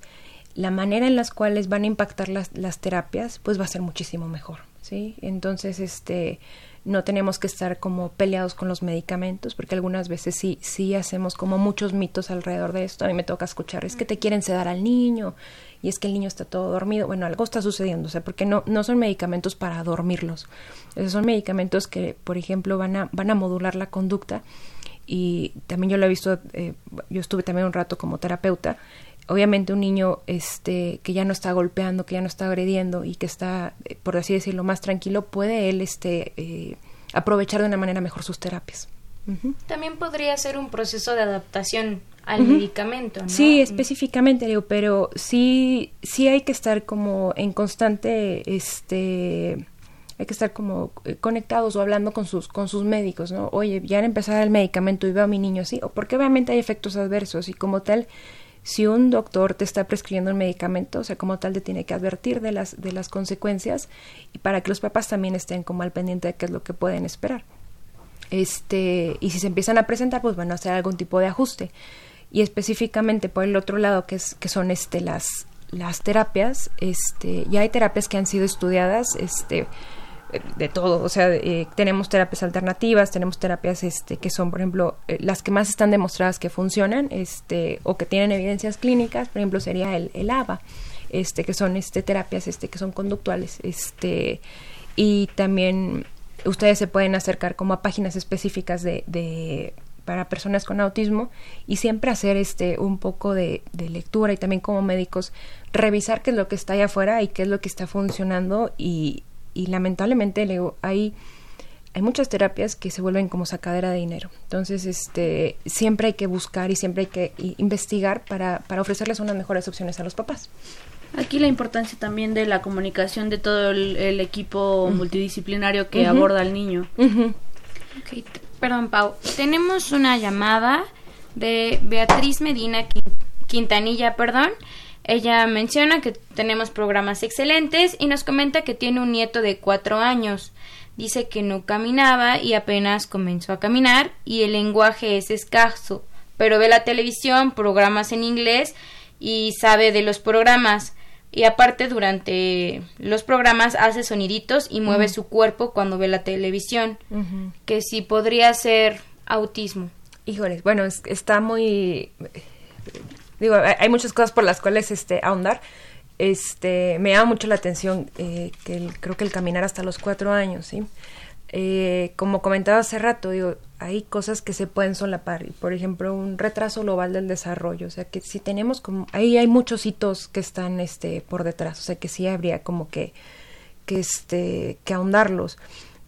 la manera en las cuales van a impactar las, las terapias, pues va a ser muchísimo mejor, ¿sí? Entonces, este, no tenemos que estar como peleados con los medicamentos, porque algunas veces sí, sí hacemos como muchos mitos alrededor de esto. A mí me toca escuchar, es que te quieren sedar al niño, y es que el niño está todo dormido. Bueno, algo está sucediendo, o sea, porque no, no son medicamentos para dormirlos. Esos son medicamentos que, por ejemplo, van a, van a modular la conducta. Y también yo lo he visto, eh, yo estuve también un rato como terapeuta. Obviamente un niño este, que ya no está golpeando, que ya no está agrediendo y que está, eh, por así decirlo, más tranquilo, puede él este, eh, aprovechar de una manera mejor sus terapias. También podría ser un proceso de adaptación al medicamento, ¿no? Sí, específicamente, digo, pero sí, sí hay que estar como en constante, este, hay que estar como eh, conectados o hablando con sus, con sus médicos, ¿no? Oye, ya han empezado el medicamento y veo a mi niño así, o porque obviamente hay efectos adversos y como tal, si un doctor te está prescribiendo un medicamento, o sea, como tal te tiene que advertir de las, de las consecuencias y para que los papás también estén como al pendiente de qué es lo que pueden esperar. Este, y si se empiezan a presentar, pues a hacer algún tipo de ajuste. Y específicamente por el otro lado, que, es, que son este, las, las terapias, este, ya hay terapias que han sido estudiadas, este, de todo, o sea, eh, tenemos terapias alternativas, tenemos terapias este, que son, por ejemplo, eh, las que más están demostradas que funcionan, este, o que tienen evidencias clínicas, por ejemplo, sería el, el ABA, este, que son este, terapias este, que son conductuales, este, y también ustedes se pueden acercar como a páginas específicas de, de para personas con autismo y siempre hacer este un poco de, de, lectura y también como médicos revisar qué es lo que está allá afuera y qué es lo que está funcionando y, y lamentablemente le hay hay muchas terapias que se vuelven como sacadera de dinero. Entonces, este, siempre hay que buscar y siempre hay que investigar para, para ofrecerles unas mejores opciones a los papás. Aquí la importancia también de la comunicación de todo el, el equipo multidisciplinario que uh -huh. aborda al niño. Uh -huh. okay. Perdón, Pau. Tenemos una llamada de Beatriz Medina Quintanilla, perdón. Ella menciona que tenemos programas excelentes y nos comenta que tiene un nieto de cuatro años. Dice que no caminaba y apenas comenzó a caminar y el lenguaje es escaso, pero ve la televisión, programas en inglés y sabe de los programas. Y aparte durante los programas hace soniditos y mueve uh -huh. su cuerpo cuando ve la televisión. Uh -huh. Que si podría ser autismo. Híjoles, bueno, es, está muy digo, hay muchas cosas por las cuales este, ahondar. Este, me llama mucho la atención eh, que creo que el caminar hasta los cuatro años, ¿sí? Eh, como comentaba hace rato, digo, hay cosas que se pueden solapar. Por ejemplo, un retraso global del desarrollo. O sea, que si tenemos como... Ahí hay muchos hitos que están este, por detrás. O sea, que sí habría como que, que, este, que ahondarlos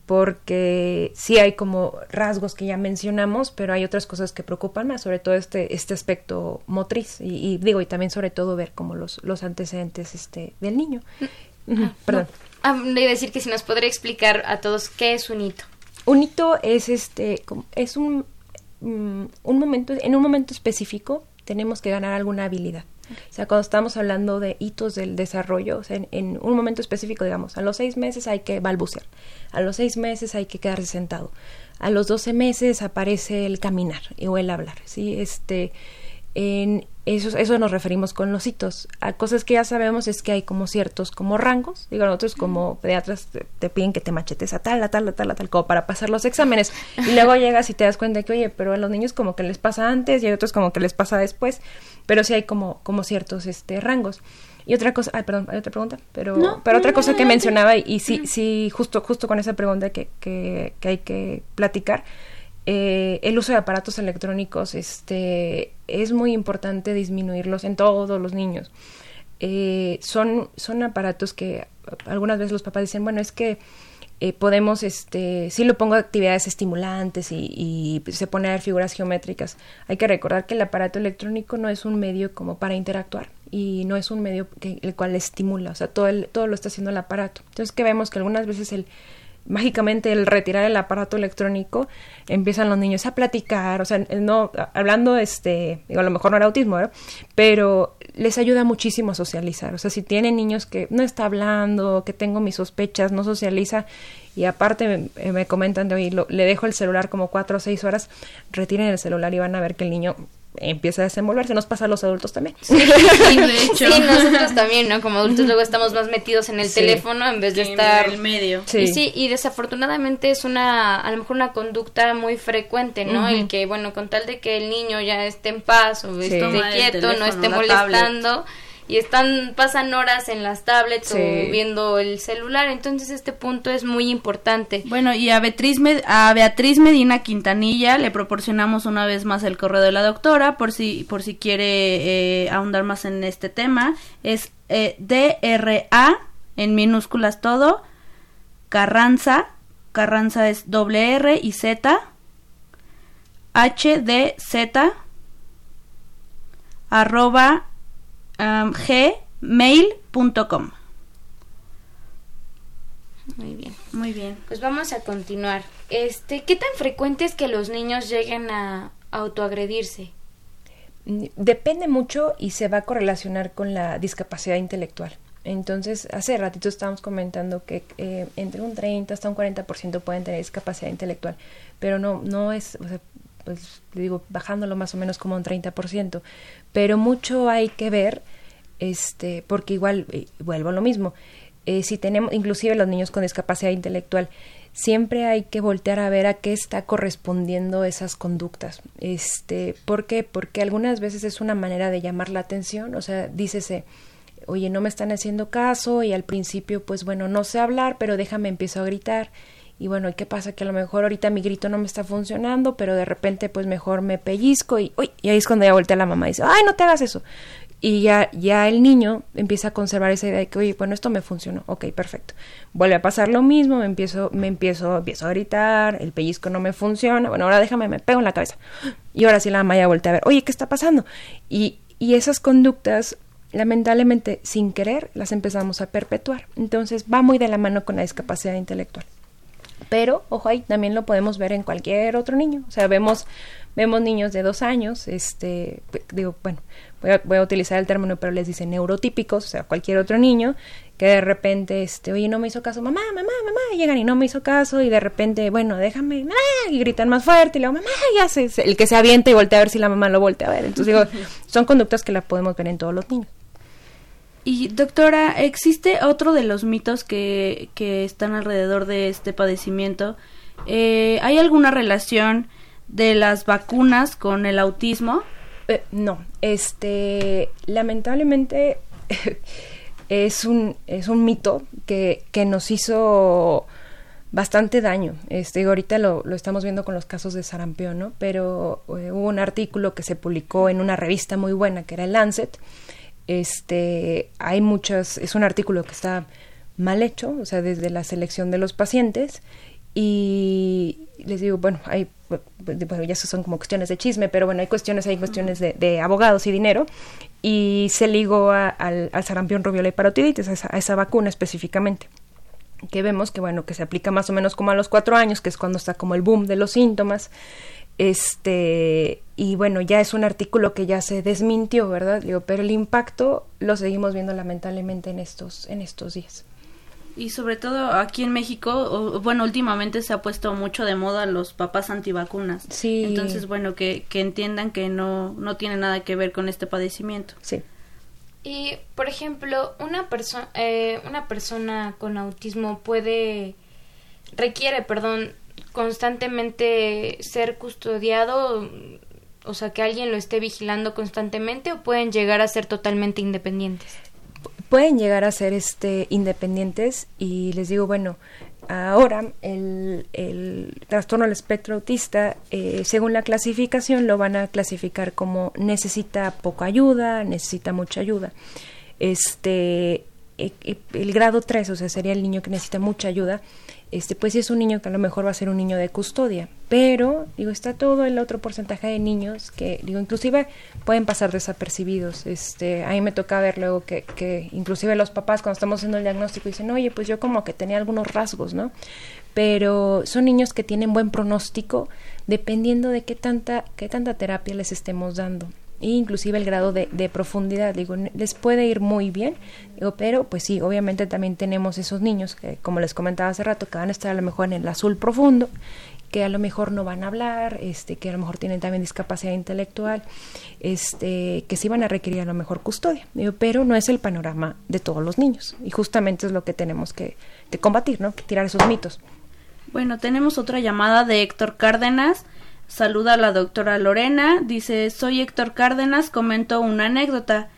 porque sí hay como rasgos que ya mencionamos, pero hay otras cosas que preocupan más, sobre todo este, este aspecto motriz, y, y digo, y también sobre todo ver como los, los antecedentes este, del niño. Ah, Perdón. No. Ah, le decir que si nos podría explicar a todos qué es un hito. Un hito es este, es un, um, un momento, en un momento específico tenemos que ganar alguna habilidad. O sea, cuando estamos hablando de hitos del desarrollo, o sea, en, en, un momento específico, digamos, a los seis meses hay que balbucear, a los seis meses hay que quedarse sentado, a los doce meses aparece el caminar o el hablar, ¿sí? Este, en eso, eso nos referimos con los hitos. A cosas que ya sabemos es que hay como ciertos como rangos, digo, nosotros como pediatras te, te piden que te machetes a tal, a tal, a tal, a tal, como para pasar los exámenes. Y luego llegas y te das cuenta que, oye, pero a los niños como que les pasa antes y a otros como que les pasa después, pero sí hay como, como ciertos este, rangos. Y otra cosa, ay, perdón, hay otra pregunta, pero, no, pero otra no, cosa no, que mencionaba, y, y sí, sí, justo, justo con esa pregunta que, que, que hay que platicar, eh, el uso de aparatos electrónicos este, es muy importante disminuirlos en todos los niños. Eh, son, son aparatos que algunas veces los papás dicen, bueno, es que eh, podemos, este, si lo pongo actividades estimulantes y, y, se pone a ver figuras geométricas. Hay que recordar que el aparato electrónico no es un medio como para interactuar y no es un medio que, el cual estimula, o sea, todo, el, todo lo está haciendo el aparato. Entonces, que vemos que algunas veces el, mágicamente el retirar el aparato electrónico empiezan los niños a platicar, o sea, no hablando este, digo, a lo mejor no era autismo, ¿verdad? pero les ayuda muchísimo a socializar, o sea, si tienen niños que no está hablando, que tengo mis sospechas, no socializa y aparte me, me comentan de hoy, le dejo el celular como cuatro o seis horas, retiren el celular y van a ver que el niño empieza a desenvolverse, nos pasa a los adultos también. Sí, de *laughs* hecho. Sí, nosotros también, ¿no? Como adultos luego estamos más metidos en el sí. teléfono en vez de estar en el medio. Sí. Y sí, y desafortunadamente es una, a lo mejor una conducta muy frecuente, ¿no? Uh -huh. El que, bueno, con tal de que el niño ya esté en paz o esté quieto, teléfono, no esté molestando, tablet y están pasan horas en las tablets sí. o viendo el celular. Entonces este punto es muy importante. Bueno y a Beatriz a Beatriz Medina Quintanilla le proporcionamos una vez más el correo de la doctora por si por si quiere eh, ahondar más en este tema. Es eh, DRA en minúsculas todo Carranza Carranza es doble R y Z H D Z arroba um, gmail.com. Muy bien. Muy bien. Pues vamos a continuar. Este, ¿qué tan frecuente es que los niños lleguen a autoagredirse? Depende mucho y se va a correlacionar con la discapacidad intelectual. Entonces, hace ratito estábamos comentando que eh, entre un 30 hasta un 40% pueden tener discapacidad intelectual, pero no, no es, o sea, pues le digo, bajándolo más o menos como un 30%, pero mucho hay que ver, este, porque igual, vuelvo a lo mismo, eh, si tenemos, inclusive los niños con discapacidad intelectual, siempre hay que voltear a ver a qué está correspondiendo esas conductas. Este, ¿Por qué? Porque algunas veces es una manera de llamar la atención, o sea, dícese, oye, no me están haciendo caso y al principio, pues bueno, no sé hablar, pero déjame, empiezo a gritar. Y bueno, ¿y qué pasa? Que a lo mejor ahorita mi grito no me está funcionando, pero de repente pues mejor me pellizco y, uy, y ahí es cuando ya voltea la mamá y dice, ay, no te hagas eso. Y ya, ya el niño empieza a conservar esa idea de que, oye, bueno, esto me funcionó, ok, perfecto. Vuelve a pasar lo mismo, me empiezo, me empiezo, empiezo a gritar, el pellizco no me funciona, bueno, ahora déjame, me pego en la cabeza. Y ahora sí la mamá ya voltea a ver, oye, ¿qué está pasando? Y, y esas conductas lamentablemente sin querer las empezamos a perpetuar. Entonces va muy de la mano con la discapacidad intelectual. Pero, ojo ahí, también lo podemos ver en cualquier otro niño. O sea, vemos, vemos niños de dos años, este, digo, bueno, voy a, voy a utilizar el término, pero les dicen neurotípicos, o sea, cualquier otro niño, que de repente, este, oye, no me hizo caso, mamá, mamá, mamá, y llegan y no me hizo caso, y de repente, bueno, déjame, ¡ah! y gritan más fuerte, y luego, mamá, ya sé, el que se avienta y voltea a ver si la mamá lo voltea a ver. Entonces digo, *laughs* son conductas que la podemos ver en todos los niños. Y doctora, ¿existe otro de los mitos que, que están alrededor de este padecimiento? Eh, ¿Hay alguna relación de las vacunas con el autismo? Eh, no, este, lamentablemente *laughs* es un, es un mito que, que nos hizo bastante daño. Este, ahorita lo, lo, estamos viendo con los casos de sarampión, ¿no? Pero eh, hubo un artículo que se publicó en una revista muy buena que era el Lancet, este, hay muchas, es un artículo que está mal hecho, o sea, desde la selección de los pacientes y les digo, bueno, hay, bueno, ya son como cuestiones de chisme, pero bueno, hay cuestiones, hay cuestiones de, de abogados y dinero y se ligó al, al, sarampión, rubiola y parotiditis, a esa, a esa vacuna específicamente que vemos que bueno que se aplica más o menos como a los cuatro años que es cuando está como el boom de los síntomas este, y bueno, ya es un artículo que ya se desmintió, ¿verdad? Digo, pero el impacto lo seguimos viendo lamentablemente en estos, en estos días. Y sobre todo aquí en México, bueno, últimamente se ha puesto mucho de moda los papás antivacunas. Sí. Entonces, bueno, que, que entiendan que no, no tiene nada que ver con este padecimiento. Sí. Y, por ejemplo, una, persona eh, una persona con autismo puede, requiere, perdón, constantemente ser custodiado, o sea, que alguien lo esté vigilando constantemente o pueden llegar a ser totalmente independientes? Pueden llegar a ser este independientes y les digo, bueno, ahora el, el trastorno del espectro autista, eh, según la clasificación, lo van a clasificar como necesita poca ayuda, necesita mucha ayuda. Este, e, e, el grado 3, o sea, sería el niño que necesita mucha ayuda, este, pues es un niño que a lo mejor va a ser un niño de custodia, pero, digo, está todo el otro porcentaje de niños que, digo, inclusive pueden pasar desapercibidos. Este, a mí me toca ver luego que, que inclusive los papás cuando estamos haciendo el diagnóstico dicen, oye, pues yo como que tenía algunos rasgos, ¿no? Pero son niños que tienen buen pronóstico dependiendo de qué tanta, qué tanta terapia les estemos dando e inclusive el grado de, de, profundidad. Digo, les puede ir muy bien, pero pues sí, obviamente también tenemos esos niños que, como les comentaba hace rato, que van a estar a lo mejor en el azul profundo, que a lo mejor no van a hablar, este, que a lo mejor tienen también discapacidad intelectual, este, que sí van a requerir a lo mejor custodia, pero no es el panorama de todos los niños y justamente es lo que tenemos que, que combatir, ¿no? Que tirar esos mitos. Bueno, tenemos otra llamada de Héctor Cárdenas. Saluda a la doctora Lorena. Dice, soy Héctor Cárdenas. Comento una anécdota.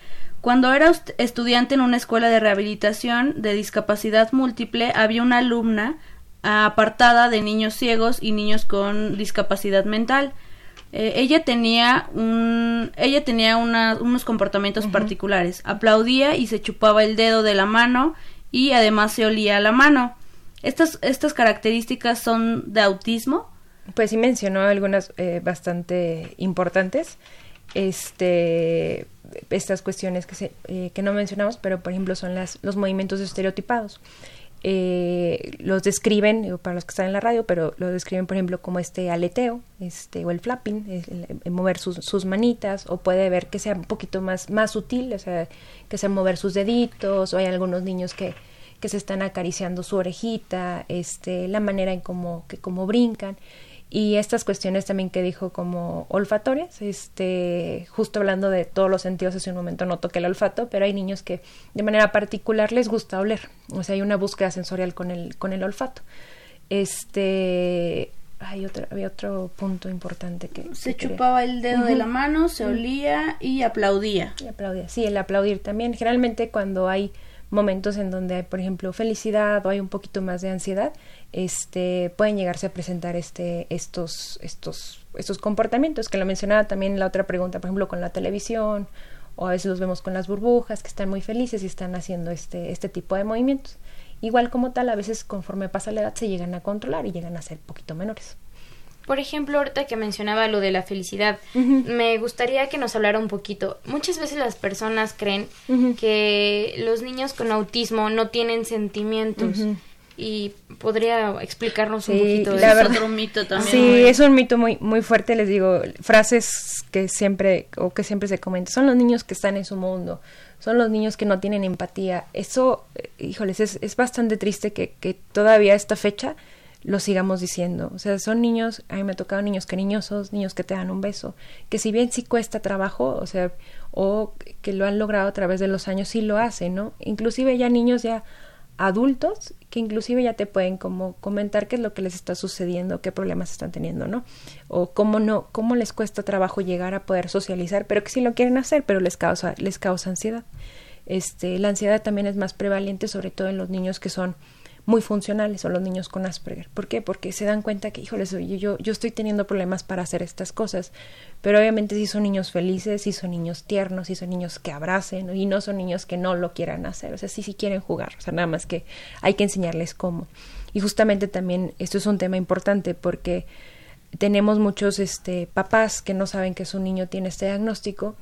Cuando era estudiante en una escuela de rehabilitación de discapacidad múltiple, había una alumna apartada de niños ciegos y niños con discapacidad mental. Eh, ella tenía un, ella tenía una, unos comportamientos uh -huh. particulares. Aplaudía y se chupaba el dedo de la mano y además se olía la mano. Estas, estas características son de autismo. Pues sí mencionó algunas eh, bastante importantes. Este, estas cuestiones que, se, eh, que no mencionamos, pero por ejemplo son las, los movimientos estereotipados. eh, los describen, para los que están en la radio, pero lo describen, por ejemplo, como este aleteo, este, o el flapping, el, mover sus, sus, manitas, o puede ver que sea un poquito más, más sutil, o sea, que sea mover sus deditos, o hay algunos niños que, que se están acariciando su orejita, este, la manera en cómo, que cómo brincan y estas cuestiones también que dijo como olfatorias, este, justo hablando de todos los sentidos, hace un momento no toqué el olfato, pero hay niños que de manera particular les gusta oler, o sea, hay una búsqueda sensorial con el, con el olfato. Este, hay otro, había otro punto importante que... Se chupaba el dedo de la mano, se olía y aplaudía. Y aplaudía, sí, el aplaudir también. Generalmente cuando hay momentos en donde hay, por ejemplo, felicidad o hay un poquito más de ansiedad, este, pueden llegarse a presentar este, estos, estos, estos comportamientos, que lo mencionaba también en la otra pregunta, por ejemplo, con la televisión, o a veces los vemos con las burbujas, que están muy felices y están haciendo este, este tipo de movimientos. Igual como tal, a veces conforme pasa la edad se llegan a controlar y llegan a ser poquito menores. Por ejemplo, ahorita que mencionaba lo de la felicidad, me gustaría que nos hablara un poquito. Muchas veces las personas creen que los niños con autismo no tienen sentimientos y podría explicarnos un poquito de eso. otro mito también. Sí, es un mito muy muy fuerte, les digo, frases que siempre o que siempre se comenta, son los niños que están en su mundo, son los niños que no tienen empatía. Eso, eh, híjoles, es, es bastante triste que, que todavía a esta fecha lo sigamos diciendo. O sea, son niños, a mí me ha tocado niños cariñosos, niños que te dan un beso, que si bien sí cuesta trabajo, o sea, o que lo han logrado a través de los años, sí lo hacen, ¿no? Inclusive ya niños ya adultos que inclusive ya te pueden como comentar qué es lo que les está sucediendo, qué problemas están teniendo, ¿no? O cómo no, cómo les cuesta trabajo llegar a poder socializar, pero que sí lo quieren hacer, pero les causa, les causa ansiedad. Este, la ansiedad también es más prevalente, sobre todo en los niños que son muy funcionales o los niños con Asperger. ¿Por qué? Porque se dan cuenta que, híjoles, yo, yo estoy teniendo problemas para hacer estas cosas. Pero obviamente si son niños felices, si son niños tiernos, si son niños que abracen y no son niños que no lo quieran hacer. O sea, sí, sí quieren jugar. O sea, nada más que hay que enseñarles cómo. Y justamente también esto es un tema importante porque tenemos muchos este, papás que no saben que su niño tiene este diagnóstico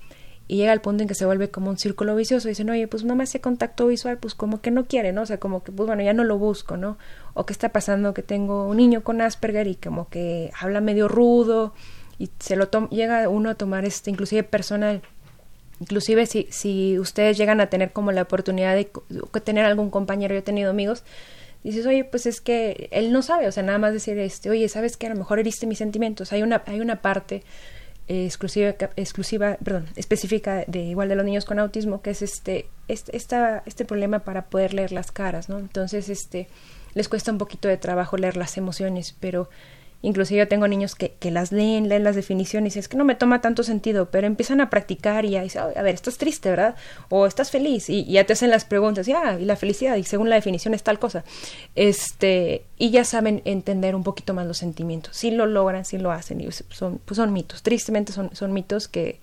y llega al punto en que se vuelve como un círculo vicioso. Dicen, oye, pues mamá, ese contacto visual, pues como que no quiere, ¿no? O sea, como que, pues bueno, ya no lo busco, ¿no? O qué está pasando que tengo un niño con Asperger y como que habla medio rudo y se lo llega uno a tomar este, inclusive personal. Inclusive si, si ustedes llegan a tener como la oportunidad de, de tener algún compañero, yo he tenido amigos, dices, oye, pues es que él no sabe, o sea, nada más decir, este, oye, ¿sabes que A lo mejor heriste mis sentimientos. Hay una, hay una parte exclusiva, exclusiva, perdón, específica de igual de los niños con autismo, que es este, este, esta, este problema para poder leer las caras, ¿no? Entonces, este, les cuesta un poquito de trabajo leer las emociones, pero Inclusive yo tengo niños que, las leen, leen las definiciones y es que no me toma tanto sentido, pero empiezan a practicar y ya dicen, a ver, estás triste, ¿verdad? O estás feliz y, ya te hacen las preguntas, y, ah, y la felicidad, y según la definición es tal cosa. Este, y ya saben entender un poquito más los sentimientos. Sí lo logran, sí lo hacen, y son, pues son mitos. Tristemente son, son mitos que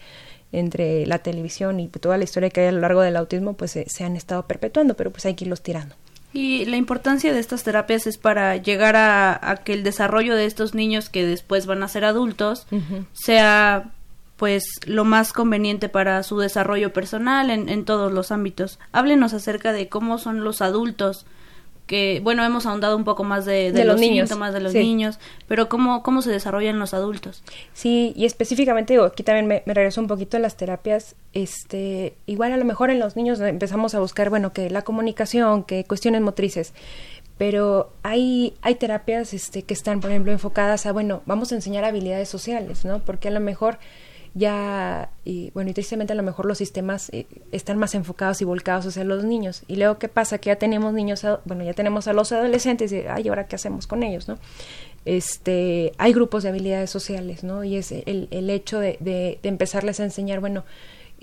entre la televisión y toda la historia que hay a lo largo del autismo, pues se, se han estado perpetuando, pero pues hay que irlos tirando. Y la importancia de estas terapias es para llegar a, que el desarrollo de estos niños que después van a ser adultos sea pues lo más conveniente para su desarrollo personal en, en todos los ámbitos. Háblenos acerca de cómo son los adultos que, bueno, hemos ahondado un poco más de, los, niños. síntomas de los niños, pero ¿cómo, cómo se desarrollan los adultos. Sí, y específicamente, digo, aquí también me, regreso un poquito a las terapias, este, igual a lo mejor en los niños empezamos a buscar, bueno, que la comunicación, que cuestiones motrices, pero hay, hay terapias este, que están, por ejemplo, enfocadas a, bueno, vamos a enseñar habilidades sociales, ¿no? Porque a lo mejor ya, y bueno, y tristemente a lo mejor los sistemas eh, están más enfocados y volcados hacia los niños. Y luego, ¿qué pasa? Que ya tenemos niños, bueno, ya tenemos a los adolescentes y, ay, ¿ahora qué hacemos con ellos, no? Este, hay grupos de habilidades sociales, ¿no? Y es el, el hecho de, de, de empezarles a enseñar, bueno,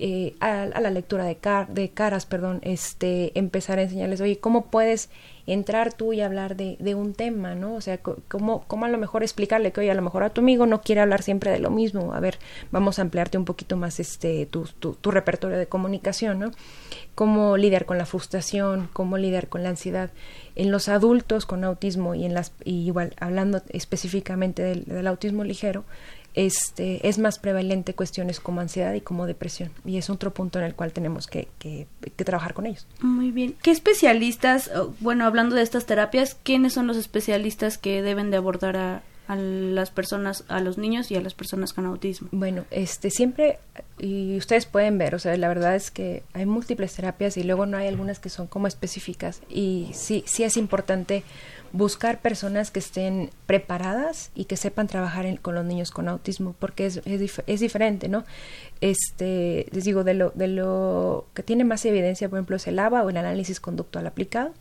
eh, a, la lectura de, de caras, perdón, este, empezar a enseñarles, oye, ¿cómo puedes entrar tú y hablar de, de un tema, ¿no? O sea, ¿cómo, ¿cómo, a lo mejor explicarle que, oye, a lo mejor a tu amigo no quiere hablar siempre de lo mismo, a ver, vamos a ampliarte un poquito más este, tu, tu, repertorio de comunicación, ¿no? Cómo lidiar con la frustración, cómo lidiar con la ansiedad. En los adultos con autismo y en las, y igual, hablando específicamente del autismo ligero, este, es más prevalente cuestiones como ansiedad y como depresión. Y es otro punto en el cual tenemos que, que, trabajar con ellos. Muy bien. ¿Qué especialistas, bueno, hablando de estas terapias, quiénes son los especialistas que deben de abordar a, a las personas, a los niños y a las personas con autismo? Bueno, este siempre y ustedes pueden ver, o sea, la verdad es que hay múltiples terapias y luego no hay algunas que son como específicas y sí sí es importante buscar personas que estén preparadas y que sepan trabajar con los niños con autismo, porque es, es, diferente, ¿no? Este, les digo, de lo, de lo que tiene más evidencia, por ejemplo, es el ABA o el análisis conductual aplicado.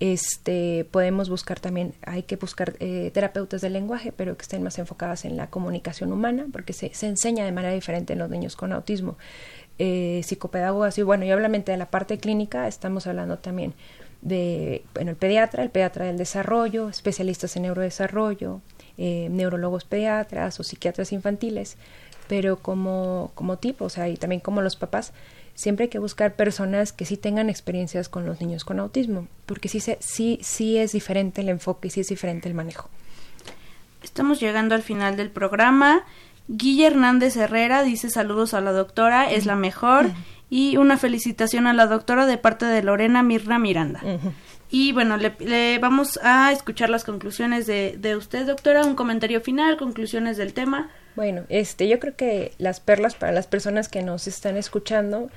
Este, podemos buscar también, hay que buscar eh, terapeutas del lenguaje, pero que estén más enfocadas en la comunicación humana, porque se, se enseña de manera diferente en los niños con autismo. Eh, psicopedagogas y bueno, y obviamente de la parte clínica estamos hablando también de, bueno, el pediatra, el pediatra del desarrollo, especialistas en neurodesarrollo, eh, neurólogos pediatras o psiquiatras infantiles, pero como, como tipo, o sea, y también como los papás, siempre hay que buscar personas que sí tengan experiencias con los niños con autismo, porque sí, se, sí, sí es diferente el enfoque y sí es diferente el manejo. Estamos llegando al final del programa. Guille Hernández Herrera dice saludos a la doctora, es la mejor y una felicitación a la doctora de parte de Lorena Mirna Miranda. Y bueno, le, vamos a escuchar las conclusiones de, de usted, doctora, un comentario final, conclusiones del tema. Bueno, este, yo creo que las perlas para las personas que nos están escuchando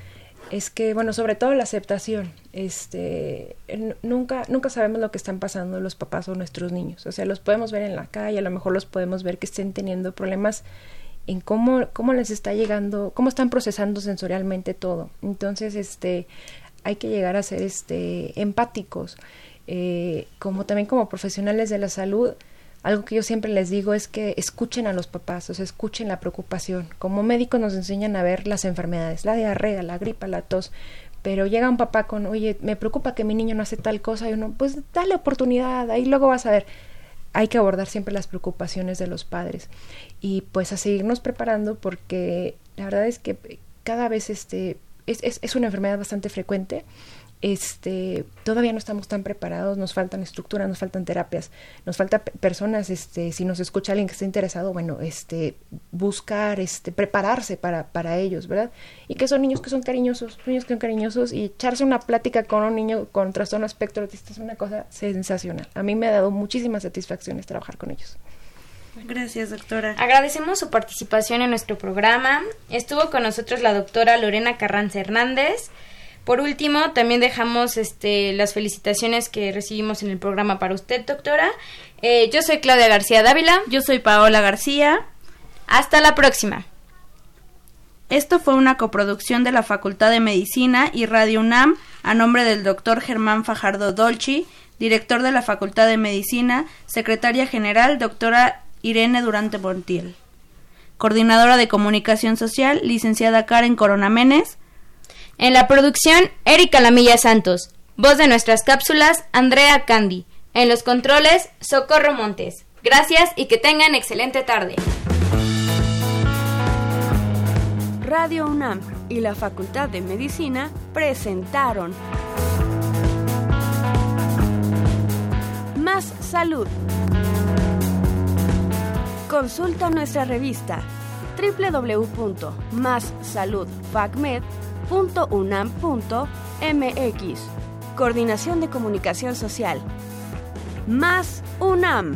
es que, bueno, sobre todo la aceptación. Este, nunca, nunca sabemos lo que están pasando los papás o nuestros niños. O sea, los podemos ver en la calle, a lo mejor los podemos ver que estén teniendo problemas en cómo, cómo les está llegando, cómo están procesando sensorialmente todo. Entonces, este, hay que llegar a ser este, empáticos. Eh, como también como profesionales de la salud, algo que yo siempre les digo es que escuchen a los papás, o sea, escuchen la preocupación. Como médicos nos enseñan a ver las enfermedades, la diarrea, la gripa, la tos, pero llega un papá con, oye, me preocupa que mi niño no hace tal cosa, y uno, pues dale oportunidad, ahí luego vas a ver hay que abordar siempre las preocupaciones de los padres y pues a seguirnos preparando porque la verdad es que cada vez este es, es, es una enfermedad bastante frecuente este, todavía no estamos tan preparados, nos faltan estructuras, nos faltan terapias, nos falta personas, este, si nos escucha alguien que esté interesado, bueno, este, buscar, este, prepararse para, para ellos, ¿verdad? Y que son niños que son cariñosos, niños que son cariñosos y echarse una plática con un niño con trastorno espectro autista es una cosa sensacional. A mí me ha dado muchísimas satisfacciones trabajar con ellos. Gracias, doctora. Agradecemos su participación en nuestro programa. Estuvo con nosotros la doctora Lorena Carranza Hernández. Por último, también dejamos este, las felicitaciones que recibimos en el programa para usted, doctora. Eh, yo soy Claudia García Dávila. Yo soy Paola García. Hasta la próxima. Esto fue una coproducción de la Facultad de Medicina y Radio UNAM a nombre del doctor Germán Fajardo Dolci, director de la Facultad de Medicina, secretaria general doctora Irene Durante Montiel, coordinadora de comunicación social, licenciada Karen Corona Menes, en la producción, Erika Lamilla Santos. Voz de nuestras cápsulas, Andrea Candy. En los controles, Socorro Montes. Gracias y que tengan excelente tarde. Radio UNAM y la Facultad de Medicina presentaron Más Salud. Consulta nuestra revista www.massaludfacmed.com .unam.mx Coordinación de Comunicación Social. Más UNAM.